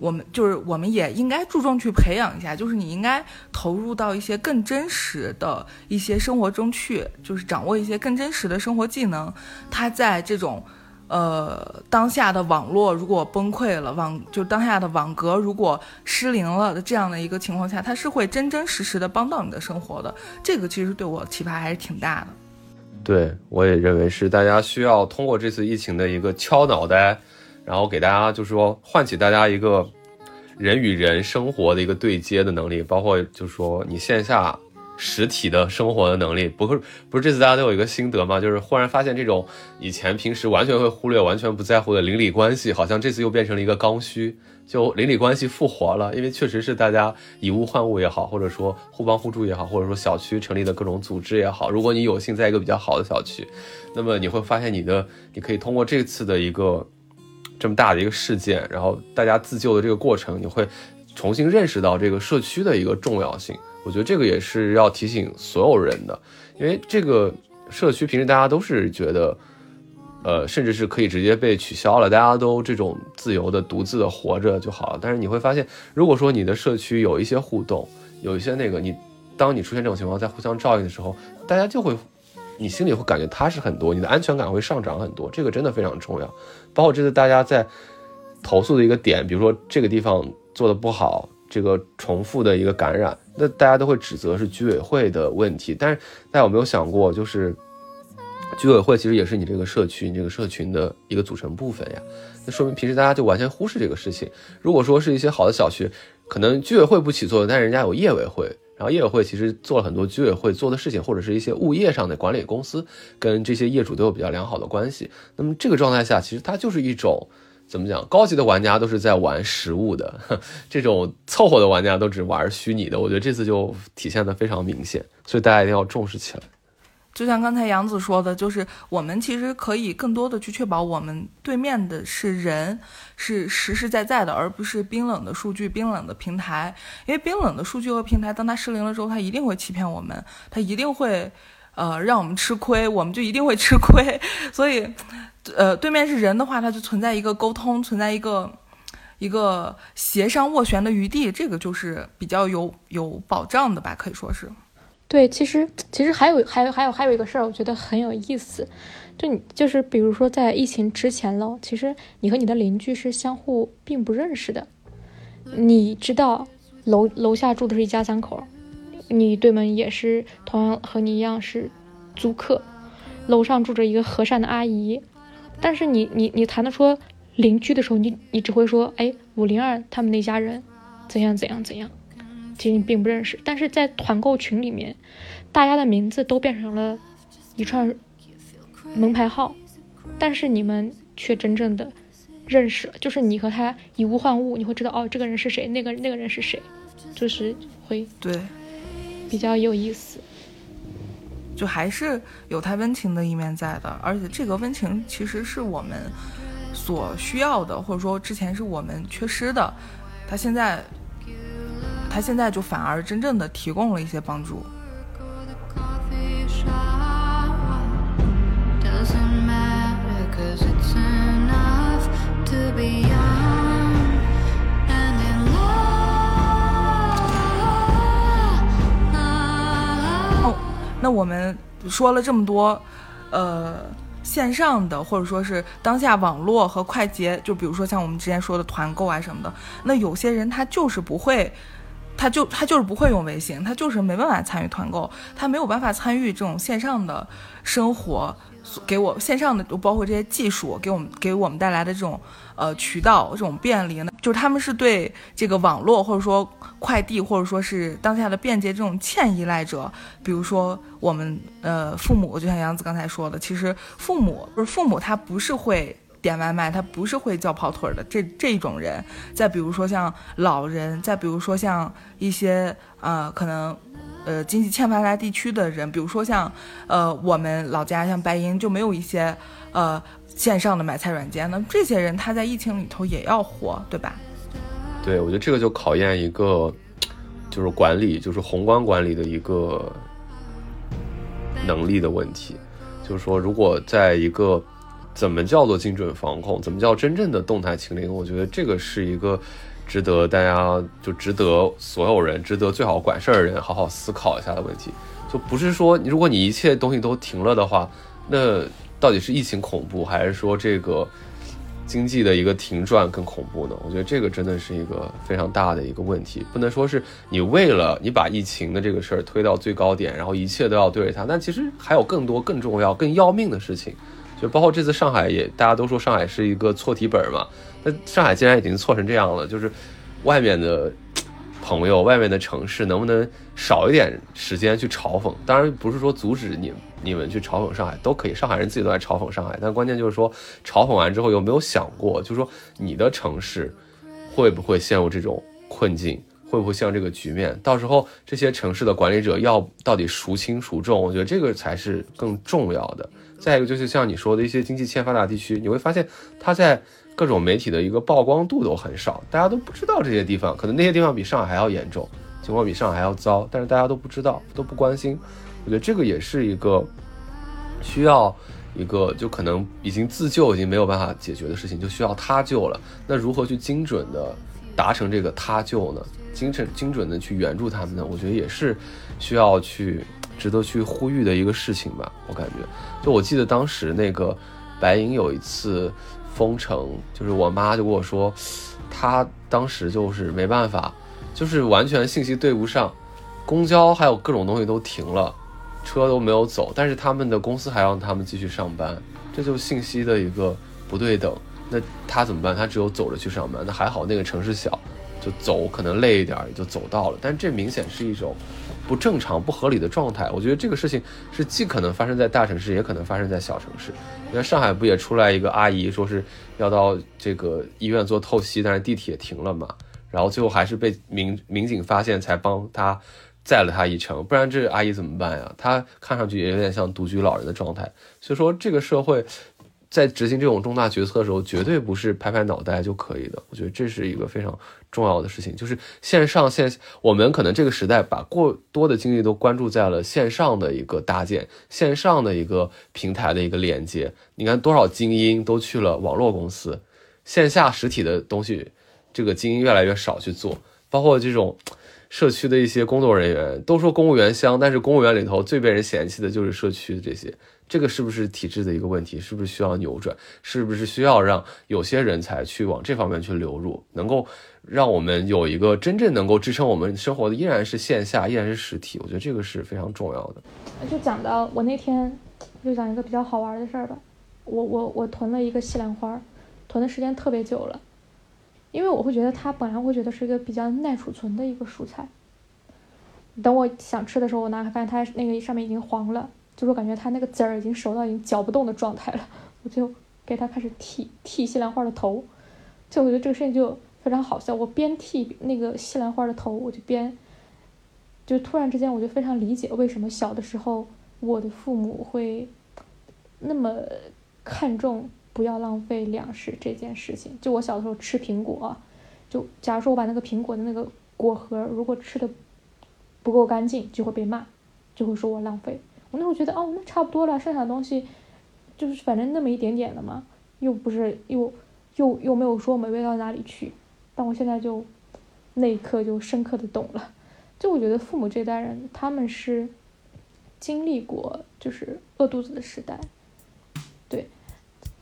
Speaker 2: 我们就是，我们也应该注重去培养一下，就是你应该投入到一些更真实的一些生活中去，就是掌握一些更真实的生活技能。它在这种，呃，当下的网络如果崩溃了，网就当下的网格如果失灵了的这样的一个情况下，它是会真真实实的帮到你的生活的。这个其实对我启发还是挺大的。
Speaker 1: 对，我也认为是大家需要通过这次疫情的一个敲脑袋，然后给大家就是说唤起大家一个人与人生活的一个对接的能力，包括就是说你线下实体的生活的能力。不是不是这次大家都有一个心得吗？就是忽然发现这种以前平时完全会忽略、完全不在乎的邻里关系，好像这次又变成了一个刚需。就邻里关系复活了，因为确实是大家以物换物也好，或者说互帮互助也好，或者说小区成立的各种组织也好，如果你有幸在一个比较好的小区，那么你会发现你的，你可以通过这次的一个这么大的一个事件，然后大家自救的这个过程，你会重新认识到这个社区的一个重要性。我觉得这个也是要提醒所有人的，因为这个社区平时大家都是觉得。呃，甚至是可以直接被取消了，大家都这种自由的、独自的活着就好了。但是你会发现，如果说你的社区有一些互动，有一些那个，你当你出现这种情况，在互相照应的时候，大家就会，你心里会感觉踏实很多，你的安全感会上涨很多。这个真的非常重要。包括这次大家在投诉的一个点，比如说这个地方做的不好，这个重复的一个感染，那大家都会指责是居委会的问题。但是大家有没有想过，就是？居委会其实也是你这个社区、你这个社群的一个组成部分呀。那说明平时大家就完全忽视这个事情。如果说是一些好的小区，可能居委会不起作用，但是人家有业委会，然后业委会其实做了很多居委会做的事情，或者是一些物业上的管理公司跟这些业主都有比较良好的关系。那么这个状态下，其实它就是一种怎么讲？高级的玩家都是在玩实物的，<laughs> 这种凑合的玩家都只玩虚拟的。我觉得这次就体现的非常明显，所以大家一定要重视起来。
Speaker 2: 就像刚才杨子说的，就是我们其实可以更多的去确保我们对面的是人，是实实在在的，而不是冰冷的数据、冰冷的平台。因为冰冷的数据和平台，当它失灵了之后，它一定会欺骗我们，它一定会，呃，让我们吃亏，我们就一定会吃亏。<laughs> 所以，呃，对面是人的话，它就存在一个沟通，存在一个一个协商斡旋的余地，这个就是比较有有保障的吧，可以说是。
Speaker 3: 对，其实其实还有还有还有还有一个事儿，我觉得很有意思，就你就是比如说在疫情之前了，其实你和你的邻居是相互并不认识的，你知道楼楼下住的是一家三口，你对门也是同样和你一样是租客，楼上住着一个和善的阿姨，但是你你你谈的说邻居的时候，你你只会说，哎，五零二他们那家人怎样怎样怎样。其实你并不认识，但是在团购群里面，大家的名字都变成了一串门牌号，但是你们却真正的认识了，就是你和他以物换物，你会知道哦，这个人是谁，那个那个人是谁，就是会
Speaker 2: 对
Speaker 3: 比较有意思，
Speaker 2: 就还是有他温情的一面在的，而且这个温情其实是我们所需要的，或者说之前是我们缺失的，他现在。他现在就反而真正的提供了一些帮助。那我们说了这么多，呃，线上的或者说是当下网络和快捷，就比如说像我们之前说的团购啊什么的，那有些人他就是不会。他就他就是不会用微信，他就是没办法参与团购，他没有办法参与这种线上的生活，给我线上的就包括这些技术给我们给我们带来的这种呃渠道这种便利呢，就是他们是对这个网络或者说快递或者说是当下的便捷这种欠依赖者，比如说我们呃父母，就像杨子刚才说的，其实父母不是父母，他不是会。点外卖，他不是会叫跑腿的这这种人。再比如说像老人，再比如说像一些呃可能呃经济欠发达地区的人，比如说像呃我们老家像白银就没有一些呃线上的买菜软件，那这些人他在疫情里头也要活，对吧？
Speaker 1: 对，我觉得这个就考验一个就是管理，就是宏观管理的一个能力的问题。就是说，如果在一个怎么叫做精准防控？怎么叫真正的动态清零？我觉得这个是一个值得大家就值得所有人、值得最好管事儿的人好好思考一下的问题。就不是说，如果你一切东西都停了的话，那到底是疫情恐怖，还是说这个经济的一个停转更恐怖呢？我觉得这个真的是一个非常大的一个问题。不能说是你为了你把疫情的这个事儿推到最高点，然后一切都要对着它，但其实还有更多、更重要、更要命的事情。就包括这次上海也，大家都说上海是一个错题本嘛。那上海既然已经错成这样了，就是外面的朋友、外面的城市能不能少一点时间去嘲讽？当然不是说阻止你你们去嘲讽上海都可以，上海人自己都在嘲讽上海。但关键就是说，嘲讽完之后有没有想过，就是说你的城市会不会陷入这种困境？会不会像这个局面？到时候这些城市的管理者要到底孰轻孰重？我觉得这个才是更重要的。再一个就是像你说的一些经济欠发达地区，你会发现它在各种媒体的一个曝光度都很少，大家都不知道这些地方，可能那些地方比上海还要严重，情况比上海还要糟，但是大家都不知道，都不关心。我觉得这个也是一个需要一个就可能已经自救已经没有办法解决的事情，就需要他救了。那如何去精准的达成这个他救呢？精准精准的去援助他们呢？我觉得也是需要去。值得去呼吁的一个事情吧，我感觉，就我记得当时那个白银有一次封城，就是我妈就跟我说，她当时就是没办法，就是完全信息对不上，公交还有各种东西都停了，车都没有走，但是他们的公司还让他们继续上班，这就信息的一个不对等。那他怎么办？他只有走着去上班。那还好那个城市小，就走可能累一点也就走到了，但这明显是一种。不正常、不合理的状态，我觉得这个事情是既可能发生在大城市，也可能发生在小城市。你看上海不也出来一个阿姨，说是要到这个医院做透析，但是地铁停了嘛，然后最后还是被民民警发现，才帮她载了她一程，不然这阿姨怎么办呀？她看上去也有点像独居老人的状态。所以说，这个社会。在执行这种重大决策的时候，绝对不是拍拍脑袋就可以的。我觉得这是一个非常重要的事情，就是线上线，我们可能这个时代把过多的精力都关注在了线上的一个搭建，线上的一个平台的一个连接。你看多少精英都去了网络公司，线下实体的东西，这个精英越来越少去做，包括这种。社区的一些工作人员都说公务员香，但是公务员里头最被人嫌弃的就是社区的这些，这个是不是体制的一个问题？是不是需要扭转？是不是需要让有些人才去往这方面去流入，能够让我们有一个真正能够支撑我们生活的依然是线下，依然是实体？我觉得这个是非常重要的。
Speaker 3: 就讲到我那天就讲一个比较好玩的事儿吧，我我我囤了一个西兰花，囤的时间特别久了。因为我会觉得它本来会觉得是一个比较耐储存的一个蔬菜，等我想吃的时候，我拿开发现它那个上面已经黄了，就是我感觉它那个籽儿已经熟到已经嚼不动的状态了，我就给它开始剃剃西兰花的头，就我觉得这个事情就非常好笑，我边剃那个西兰花的头，我就边，就突然之间我就非常理解为什么小的时候我的父母会那么看重。不要浪费粮食这件事情。就我小的时候吃苹果，就假如说我把那个苹果的那个果核如果吃的不够干净，就会被骂，就会说我浪费。我那时候觉得哦，那差不多了，剩下的东西就是反正那么一点点的嘛，又不是又又又没有说美味到哪里去。但我现在就那一刻就深刻的懂了。就我觉得父母这代人他们是经历过就是饿肚子的时代，对。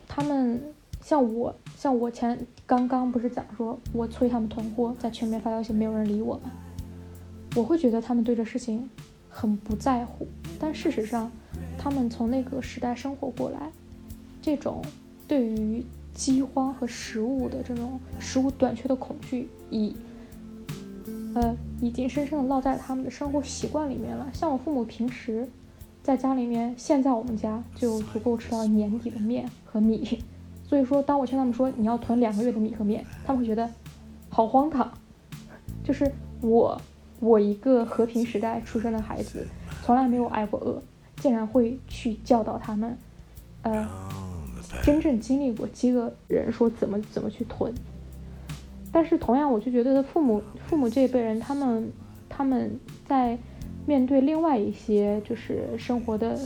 Speaker 3: 他们像我，像我前刚刚不是讲说，我催他们囤货，在群里面发消息，没有人理我吗？我会觉得他们对这事情很不在乎，但事实上，他们从那个时代生活过来，这种对于饥荒和食物的这种食物短缺的恐惧，已呃已经深深的烙在他们的生活习惯里面了。像我父母平时。在家里面，现在我们家就足够吃到年底的面和米，所以说，当我劝他们说你要囤两个月的米和面，他们会觉得好荒唐。就是我，我一个和平时代出生的孩子，从来没有挨过饿，竟然会去教导他们，呃，真正经历过饥饿人说怎么怎么去囤。但是同样，我就觉得父母父母这一辈人，他们他们在。面对另外一些就是生活的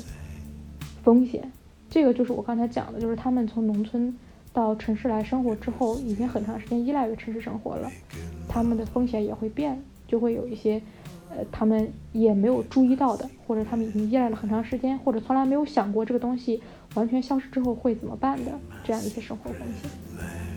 Speaker 3: 风险，这个就是我刚才讲的，就是他们从农村到城市来生活之后，已经很长时间依赖于城市生活了，他们的风险也会变，就会有一些呃他们也没有注意到的，或者他们已经依赖了很长时间，或者从来没有想过这个东西完全消失之后会怎么办的这样一些生活风险。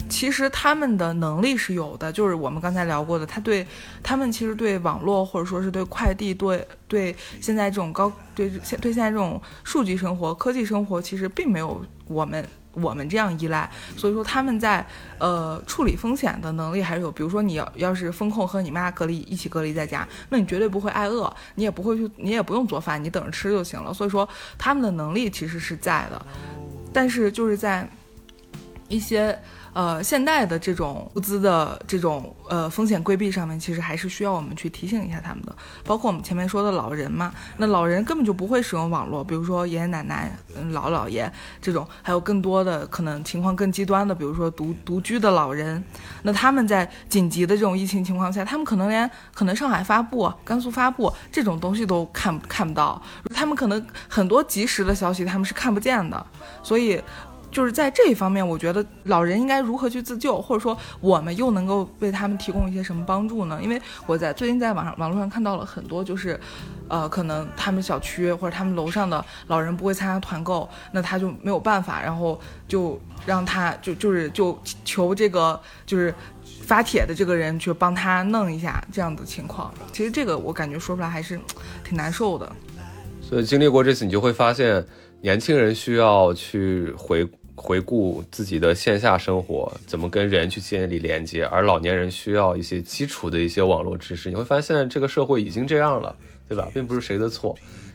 Speaker 2: 其实他们的能力是有的，就是我们刚才聊过的，他对他们其实对网络或者说是对快递，对对现在这种高对现对现在这种数据生活、科技生活，其实并没有我们我们这样依赖。所以说他们在呃处理风险的能力还是有。比如说你要要是风控和你妈隔离一起隔离在家，那你绝对不会挨饿，你也不会去，你也不用做饭，你等着吃就行了。所以说他们的能力其实是在的，但是就是在一些。呃，现代的这种物资的这种呃风险规避上面，其实还是需要我们去提醒一下他们的。包括我们前面说的老人嘛，那老人根本就不会使用网络，比如说爷爷奶奶、嗯老姥爷这种，还有更多的可能情况更极端的，比如说独独居的老人，那他们在紧急的这种疫情情况下，他们可能连可能上海发布、甘肃发布这种东西都看看不到，他们可能很多及时的消息他们是看不见的，所以。就是在这一方面，我觉得老人应该如何去自救，或者说我们又能够为他们提供一些什么帮助呢？因为我在最近在网上网络上看到了很多，就是，呃，可能他们小区或者他们楼上的老人不会参加团购，那他就没有办法，然后就让他就就是就求这个就是发帖的这个人去帮他弄一下这样的情况。其实这个我感觉说出来还是挺难受的。
Speaker 1: 所以经历过这次，你就会发现年轻人需要去回。回顾自己的线下生活，怎么跟人去建立连接，而老年人需要一些基础的一些网络知识。你会发现，现在这个社会已经这样了，对吧？并不是谁的错，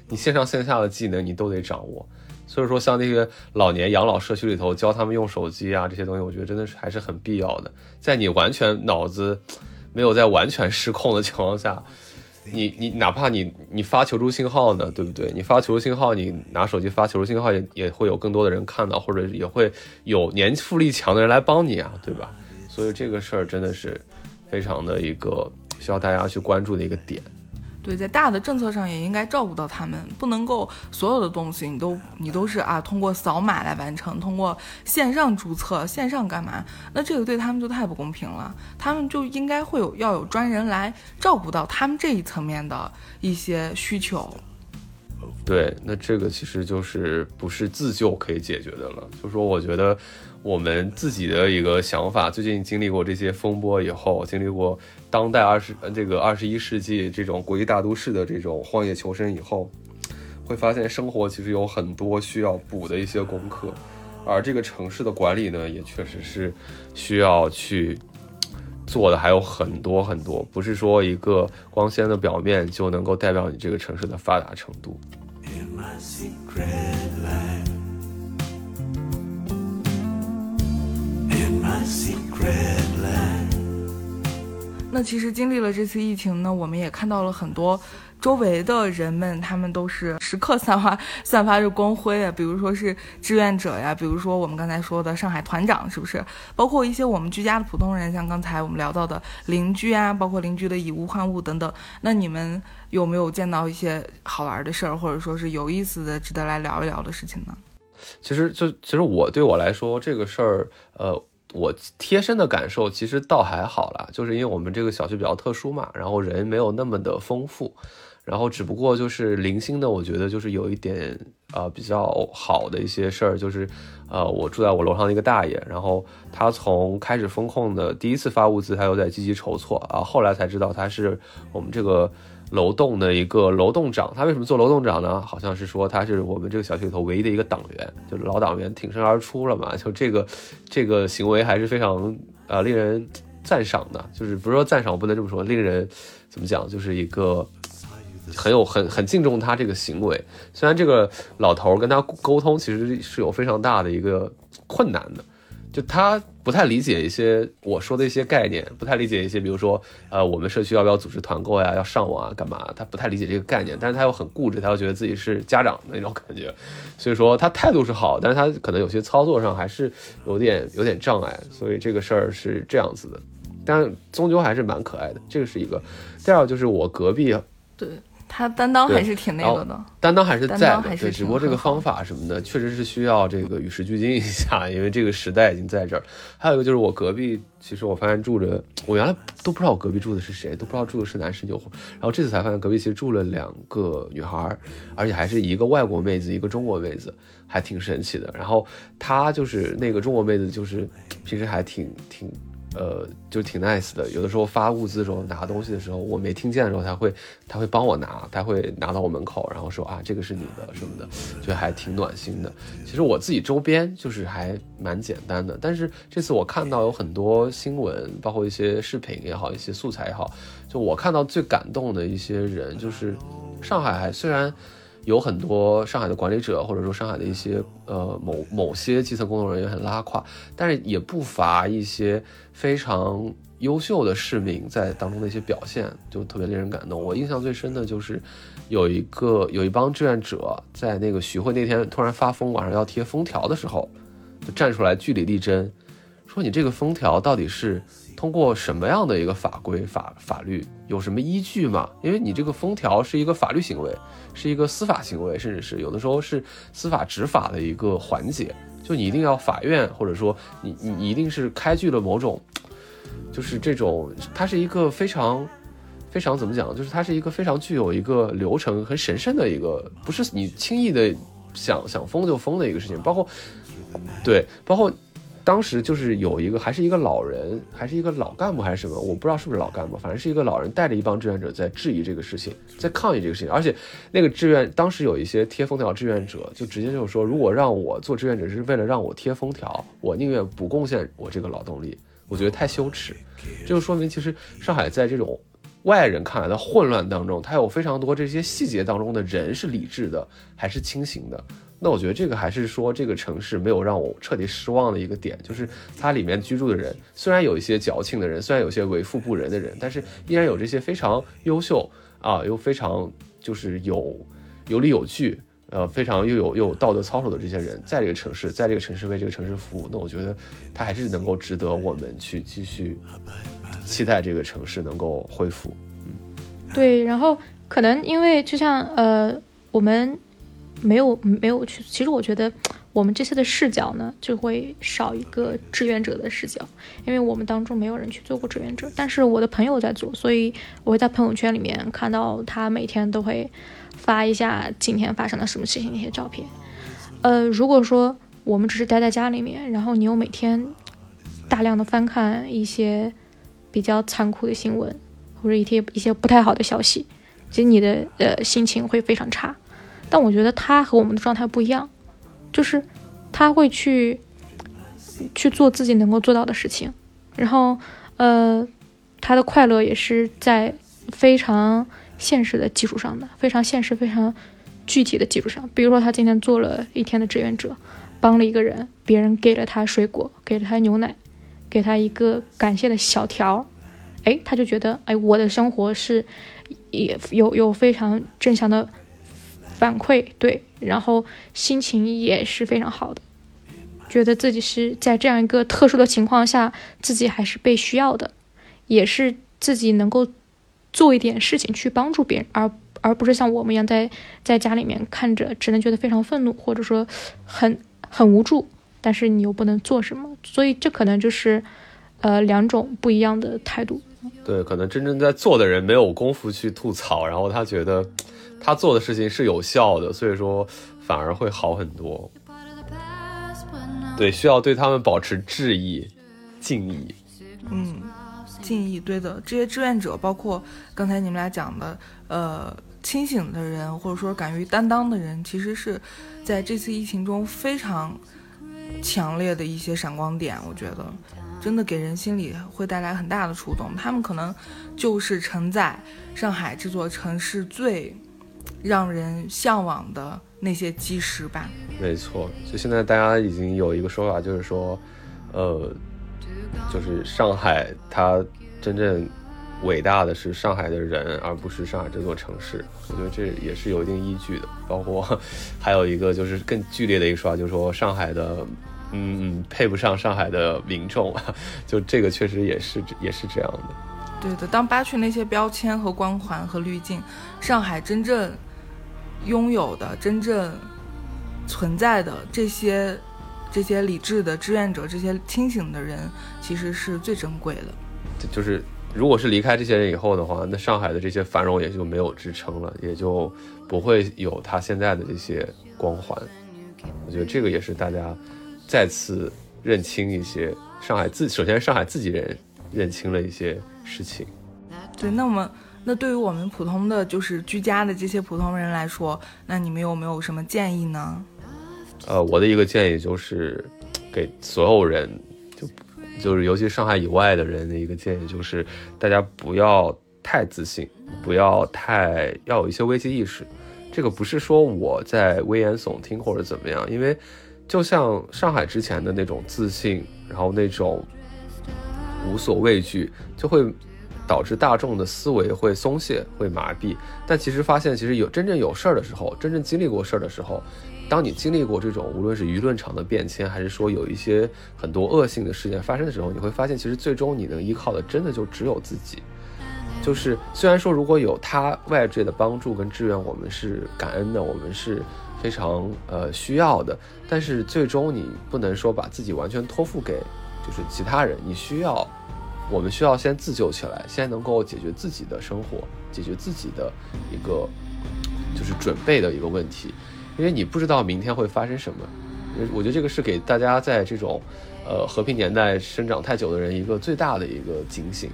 Speaker 1: 你线上线下的技能你都得掌握。所以说，像那些老年养老社区里头教他们用手机啊这些东西，我觉得真的是还是很必要的。在你完全脑子没有在完全失控的情况下。你你哪怕你你发求助信号呢，对不对？你发求助信号，你拿手机发求助信号也也会有更多的人看到，或者也会有年富力强的人来帮你啊，对吧？所以这个事儿真的是非常的一个需要大家去关注的一个点。
Speaker 2: 对，在大的政策上也应该照顾到他们，不能够所有的东西你都你都是啊通过扫码来完成，通过线上注册、线上干嘛？那这个对他们就太不公平了。他们就应该会有要有专人来照顾到他们这一层面的一些需求。
Speaker 1: 对，那这个其实就是不是自救可以解决的了。就说我觉得我们自己的一个想法，最近经历过这些风波以后，经历过当代二十这个二十一世纪这种国际大都市的这种荒野求生以后，会发现生活其实有很多需要补的一些功课，而这个城市的管理呢，也确实是需要去做的还有很多很多，不是说一个光鲜的表面就能够代表你这个城市的发达程度。in my
Speaker 2: 那其实经历了这次疫情呢，我们也看到了很多周围的人们，他们都是时刻散发 <laughs> 散发着光辉啊，比如说是志愿者呀，比如说我们刚才说的上海团长，是不是？包括一些我们居家的普通人，像刚才我们聊到的邻居啊，包括邻居的以物换物等等。那你们有没有见到一些好玩的事儿，或者说是有意思的、值得来聊一聊的事情呢？
Speaker 1: 其实，就其实我对我来说，这个事儿，呃，我贴身的感受其实倒还好啦，就是因为我们这个小区比较特殊嘛，然后人没有那么的丰富。然后只不过就是零星的，我觉得就是有一点呃比较好的一些事儿，就是呃我住在我楼上的一个大爷，然后他从开始风控的第一次发物资，他又在积极筹措啊，后来才知道他是我们这个楼栋的一个楼栋长。他为什么做楼栋长呢？好像是说他是我们这个小区里头唯一的一个党员，就是老党员挺身而出了嘛。<laughs> 就这个这个行为还是非常呃令人赞赏的，就是不是说赞赏，我不能这么说，令人怎么讲，就是一个。很有很很敬重他这个行为，虽然这个老头跟他沟通其实是有非常大的一个困难的，就他不太理解一些我说的一些概念，不太理解一些，比如说呃我们社区要不要组织团购呀，要上网啊干嘛，他不太理解这个概念，但是他又很固执，他又觉得自己是家长的那种感觉，所以说他态度是好，但是他可能有些操作上还是有点有点障碍，所以这个事儿是这样子的，但终究还是蛮可爱的，这个是一个。第二个就是我隔壁，
Speaker 2: 对。他担当还是挺那个的，
Speaker 1: 担当还是在的，对，只不过这个方法什么的，确实是需要这个与时俱进一下，因为这个时代已经在这儿。还有一个就是我隔壁，其实我发现住着，我原来都不知道我隔壁住的是谁，都不知道住的是男是女。然后这次才发现隔壁其实住了两个女孩，而且还是一个外国妹子，一个中国妹子，还挺神奇的。然后她就是那个中国妹子，就是平时还挺挺。呃，就挺 nice 的。有的时候发物资的时候，拿东西的时候，我没听见的时候，他会他会帮我拿，他会拿到我门口，然后说啊，这个是你的什么的，就还挺暖心的。其实我自己周边就是还蛮简单的，但是这次我看到有很多新闻，包括一些视频也好，一些素材也好，就我看到最感动的一些人，就是上海虽然。有很多上海的管理者，或者说上海的一些呃某某些基层工作人员很拉胯，但是也不乏一些非常优秀的市民在当中的一些表现，就特别令人感动。我印象最深的就是有一个有一帮志愿者在那个徐汇那天突然发疯，晚上要贴封条的时候，就站出来据理力争，说你这个封条到底是。通过什么样的一个法规法法律有什么依据吗？因为你这个封条是一个法律行为，是一个司法行为，甚至是有的时候是司法执法的一个环节。就你一定要法院，或者说你你一定是开具了某种，就是这种，它是一个非常非常怎么讲？就是它是一个非常具有一个流程很神圣的一个，不是你轻易的想想封就封的一个事情。包括对，包括。当时就是有一个，还是一个老人，还是一个老干部，还是什么，我不知道是不是老干部，反正是一个老人带着一帮志愿者在质疑这个事情，在抗议这个事情。而且那个志愿当时有一些贴封条志愿者，就直接就是说，如果让我做志愿者是为了让我贴封条，我宁愿不贡献我这个劳动力。我觉得太羞耻。这就说明其实上海在这种外人看来的混乱当中，它有非常多这些细节当中的人是理智的，还是清醒的。那我觉得这个还是说这个城市没有让我彻底失望的一个点，就是它里面居住的人虽然有一些矫情的人，虽然有些为富不仁的人，但是依然有这些非常优秀啊，又非常就是有有理有据，呃，非常又有又有道德操守的这些人，在这个城市，在这个城市为这个城市服务。那我觉得它还是能够值得我们去继续期待这个城市能够恢复。
Speaker 3: 嗯，对，然后。可能因为就像呃，我们没有没有去，其实我觉得我们这次的视角呢，就会少一个志愿者的视角，因为我们当中没有人去做过志愿者，但是我的朋友在做，所以我会在朋友圈里面看到他每天都会发一下今天发生了什么事情那些照片。呃，如果说我们只是待在家里面，然后你又每天大量的翻看一些比较残酷的新闻，或者一些一些不太好的消息。其实你的呃心情会非常差，但我觉得他和我们的状态不一样，就是他会去去做自己能够做到的事情，然后呃他的快乐也是在非常现实的基础上的，非常现实、非常具体的基础上。比如说他今天做了一天的志愿者，帮了一个人，别人给了他水果，给了他牛奶，给他一个感谢的小条，哎，他就觉得哎我的生活是。也有有非常正向的反馈，对，然后心情也是非常好的，觉得自己是在这样一个特殊的情况下，自己还是被需要的，也是自己能够做一点事情去帮助别人，而而不是像我们一样在在家里面看着，只能觉得非常愤怒，或者说很很无助，但是你又不能做什么，所以这可能就是呃两种不一样的态度。
Speaker 1: 对，可能真正在做的人没有功夫去吐槽，然后他觉得他做的事情是有效的，所以说反而会好很多。对，需要对他们保持质疑、敬意。
Speaker 2: 嗯，敬意，对的。这些志愿者，包括刚才你们俩讲的，呃，清醒的人，或者说敢于担当的人，其实是在这次疫情中非常强烈的一些闪光点，我觉得。真的给人心里会带来很大的触动，他们可能就是承载上海这座城市最让人向往的那些基石吧。
Speaker 1: 没错，就现在大家已经有一个说法，就是说，呃，就是上海它真正伟大的是上海的人，而不是上海这座城市。我觉得这也是有一定依据的。包括还有一个就是更剧烈的一个说法，就是说上海的。嗯嗯，配不上上海的民众，<laughs> 就这个确实也是也是这样的。
Speaker 2: 对的，当扒去那些标签和光环和滤镜，上海真正拥有的、真正存在的这些这些理智的志愿者、这些清醒的人，其实是最珍贵的。
Speaker 1: 就是如果是离开这些人以后的话，那上海的这些繁荣也就没有支撑了，也就不会有他现在的这些光环。我觉得这个也是大家。再次认清一些上海自，首先上海自己人认清了一些事情。
Speaker 2: 对，那么那对于我们普通的就是居家的这些普通人来说，那你们有没有什么建议呢？
Speaker 1: 呃，我的一个建议就是给所有人，就就是尤其上海以外的人的一个建议就是，大家不要太自信，不要太要有一些危机意识。这个不是说我在危言耸听或者怎么样，因为。就像上海之前的那种自信，然后那种无所畏惧，就会导致大众的思维会松懈、会麻痹。但其实发现，其实有真正有事儿的时候，真正经历过事儿的时候，当你经历过这种无论是舆论场的变迁，还是说有一些很多恶性的事件发生的时候，你会发现，其实最终你能依靠的，真的就只有自己。就是虽然说如果有他外界的帮助跟支援，我们是感恩的，我们是。非常呃需要的，但是最终你不能说把自己完全托付给就是其他人，你需要，我们需要先自救起来，先能够解决自己的生活，解决自己的一个就是准备的一个问题，因为你不知道明天会发生什么，我觉得这个是给大家在这种呃和平年代生长太久的人一个最大的一个警醒，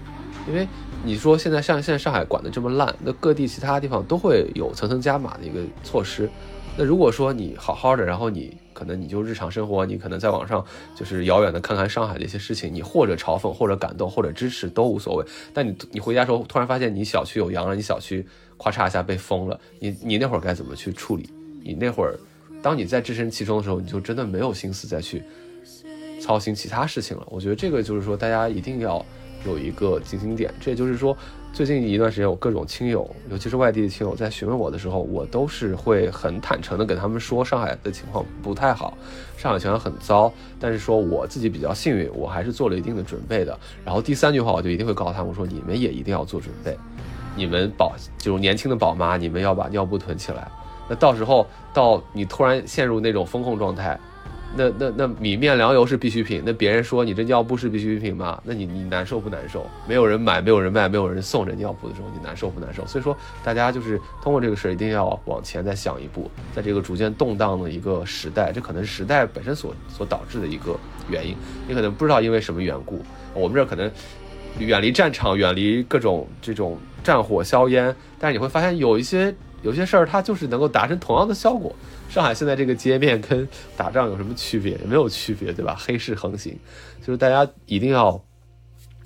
Speaker 1: 因为你说现在像现在上海管的这么烂，那各地其他地方都会有层层加码的一个措施。那如果说你好好的，然后你可能你就日常生活，你可能在网上就是遥远的看看上海的一些事情，你或者嘲讽，或者感动，或者支持都无所谓。但你你回家时候突然发现你小区有羊了，你小区咔嚓一下被封了，你你那会儿该怎么去处理？你那会儿，当你在置身其中的时候，你就真的没有心思再去操心其他事情了。我觉得这个就是说大家一定要有一个警醒点。这也就是说。最近一段时间，我各种亲友，尤其是外地的亲友，在询问我的时候，我都是会很坦诚的跟他们说，上海的情况不太好，上海情况很糟。但是说我自己比较幸运，我还是做了一定的准备的。然后第三句话，我就一定会告诉他们说，你们也一定要做准备，你们宝就是年轻的宝妈，你们要把尿布囤起来。那到时候到你突然陷入那种风控状态。那那那米面粮油是必需品，那别人说你这尿布是必需品吗？那你你难受不难受？没有人买，没有人卖，没有人送这尿布的时候，你难受不难受？所以说，大家就是通过这个事儿，一定要往前再想一步，在这个逐渐动荡的一个时代，这可能是时代本身所所导致的一个原因。你可能不知道因为什么缘故，我们这儿可能远离战场，远离各种这种战火硝烟，但是你会发现有一些有些事儿，它就是能够达成同样的效果。上海现在这个街面跟打仗有什么区别？也没有区别，对吧？黑市横行，就是大家一定要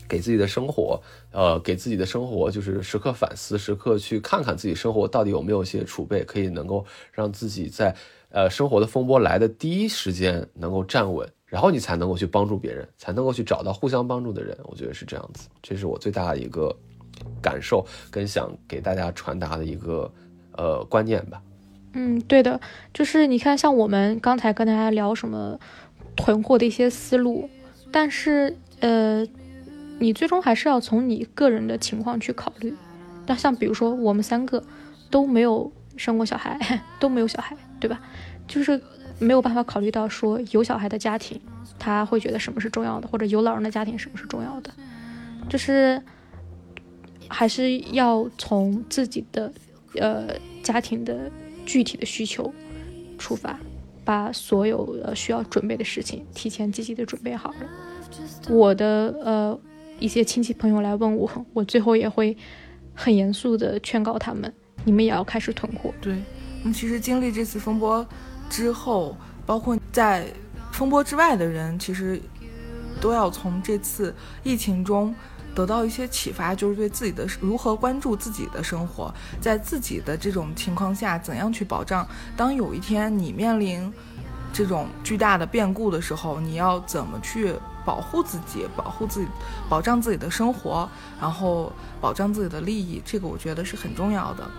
Speaker 1: 给自己的生活，呃，给自己的生活就是时刻反思，时刻去看看自己生活到底有没有一些储备，可以能够让自己在呃生活的风波来的第一时间能够站稳，然后你才能够去帮助别人，才能够去找到互相帮助的人。我觉得是这样子，这是我最大的一个感受跟想给大家传达的一个呃观念吧。
Speaker 3: 嗯，对的，就是你看，像我们刚才跟大家聊什么囤货的一些思路，但是呃，你最终还是要从你个人的情况去考虑。那像比如说我们三个都没有生过小孩，<laughs> 都没有小孩，对吧？就是没有办法考虑到说有小孩的家庭他会觉得什么是重要的，或者有老人的家庭什么是重要的，就是还是要从自己的呃家庭的。具体的需求出发，把所有呃需要准备的事情提前积极的准备好了。我的呃一些亲戚朋友来问我，我最后也会很严肃的劝告他们，你们也要开始囤货。
Speaker 2: 对，那其实经历这次风波之后，包括在风波之外的人，其实都要从这次疫情中。得到一些启发，就是对自己的如何关注自己的生活，在自己的这种情况下，怎样去保障。当有一天你面临这种巨大的变故的时候，你要怎么去保护自己，保护自己，保障自己的生活，然后保障自己的利益，这个我觉得是很重要的。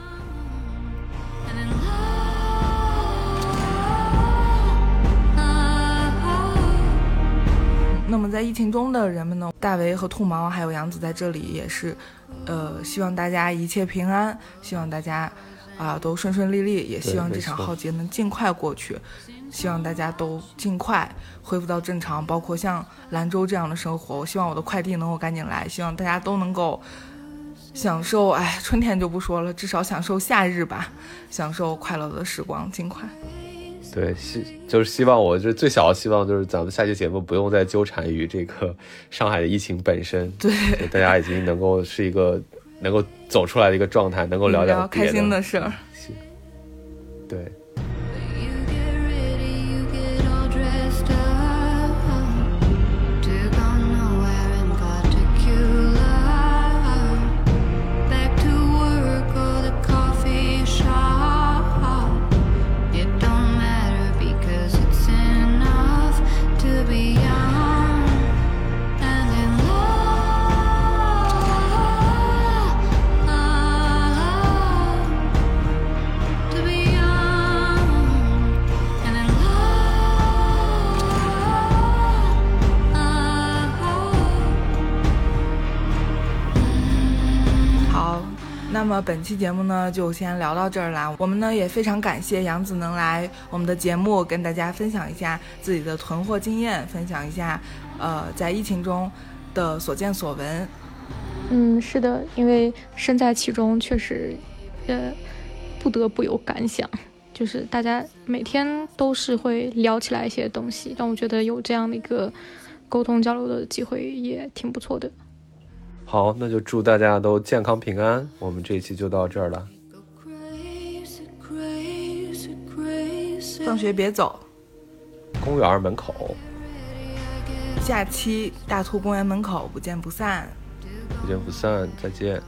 Speaker 2: 那么在疫情中的人们呢？大为和兔毛还有杨子在这里也是，呃，希望大家一切平安，希望大家啊都顺顺利利，也希望这场浩劫能尽快过去，希望大家都尽快恢复到正常，包括像兰州这样的生活。我希望我的快递能够赶紧来，希望大家都能够享受，哎，春天就不说了，至少享受夏日吧，享受快乐的时光，尽快。
Speaker 1: 对，希就是希望，我就最小的希望就是咱们下期节目不用再纠缠于这个上海的疫情本身，
Speaker 2: 对，
Speaker 1: 大家已经能够是一个能够走出来的一个状态，能够聊聊
Speaker 2: 开心的事儿，
Speaker 1: 对。
Speaker 2: 么本期节目呢，就先聊到这儿啦。我们呢也非常感谢杨子能来我们的节目，跟大家分享一下自己的囤货经验，分享一下，呃，在疫情中的所见所闻。
Speaker 3: 嗯，是的，因为身在其中，确实，呃，不得不有感想。就是大家每天都是会聊起来一些东西，但我觉得有这样的一个沟通交流的机会也挺不错的。
Speaker 1: 好，那就祝大家都健康平安。我们这一期就到这儿了。
Speaker 2: 放学别走，
Speaker 1: 公园门口。
Speaker 2: 下期大兔公园门口不见不散，
Speaker 1: 不见不散，再见。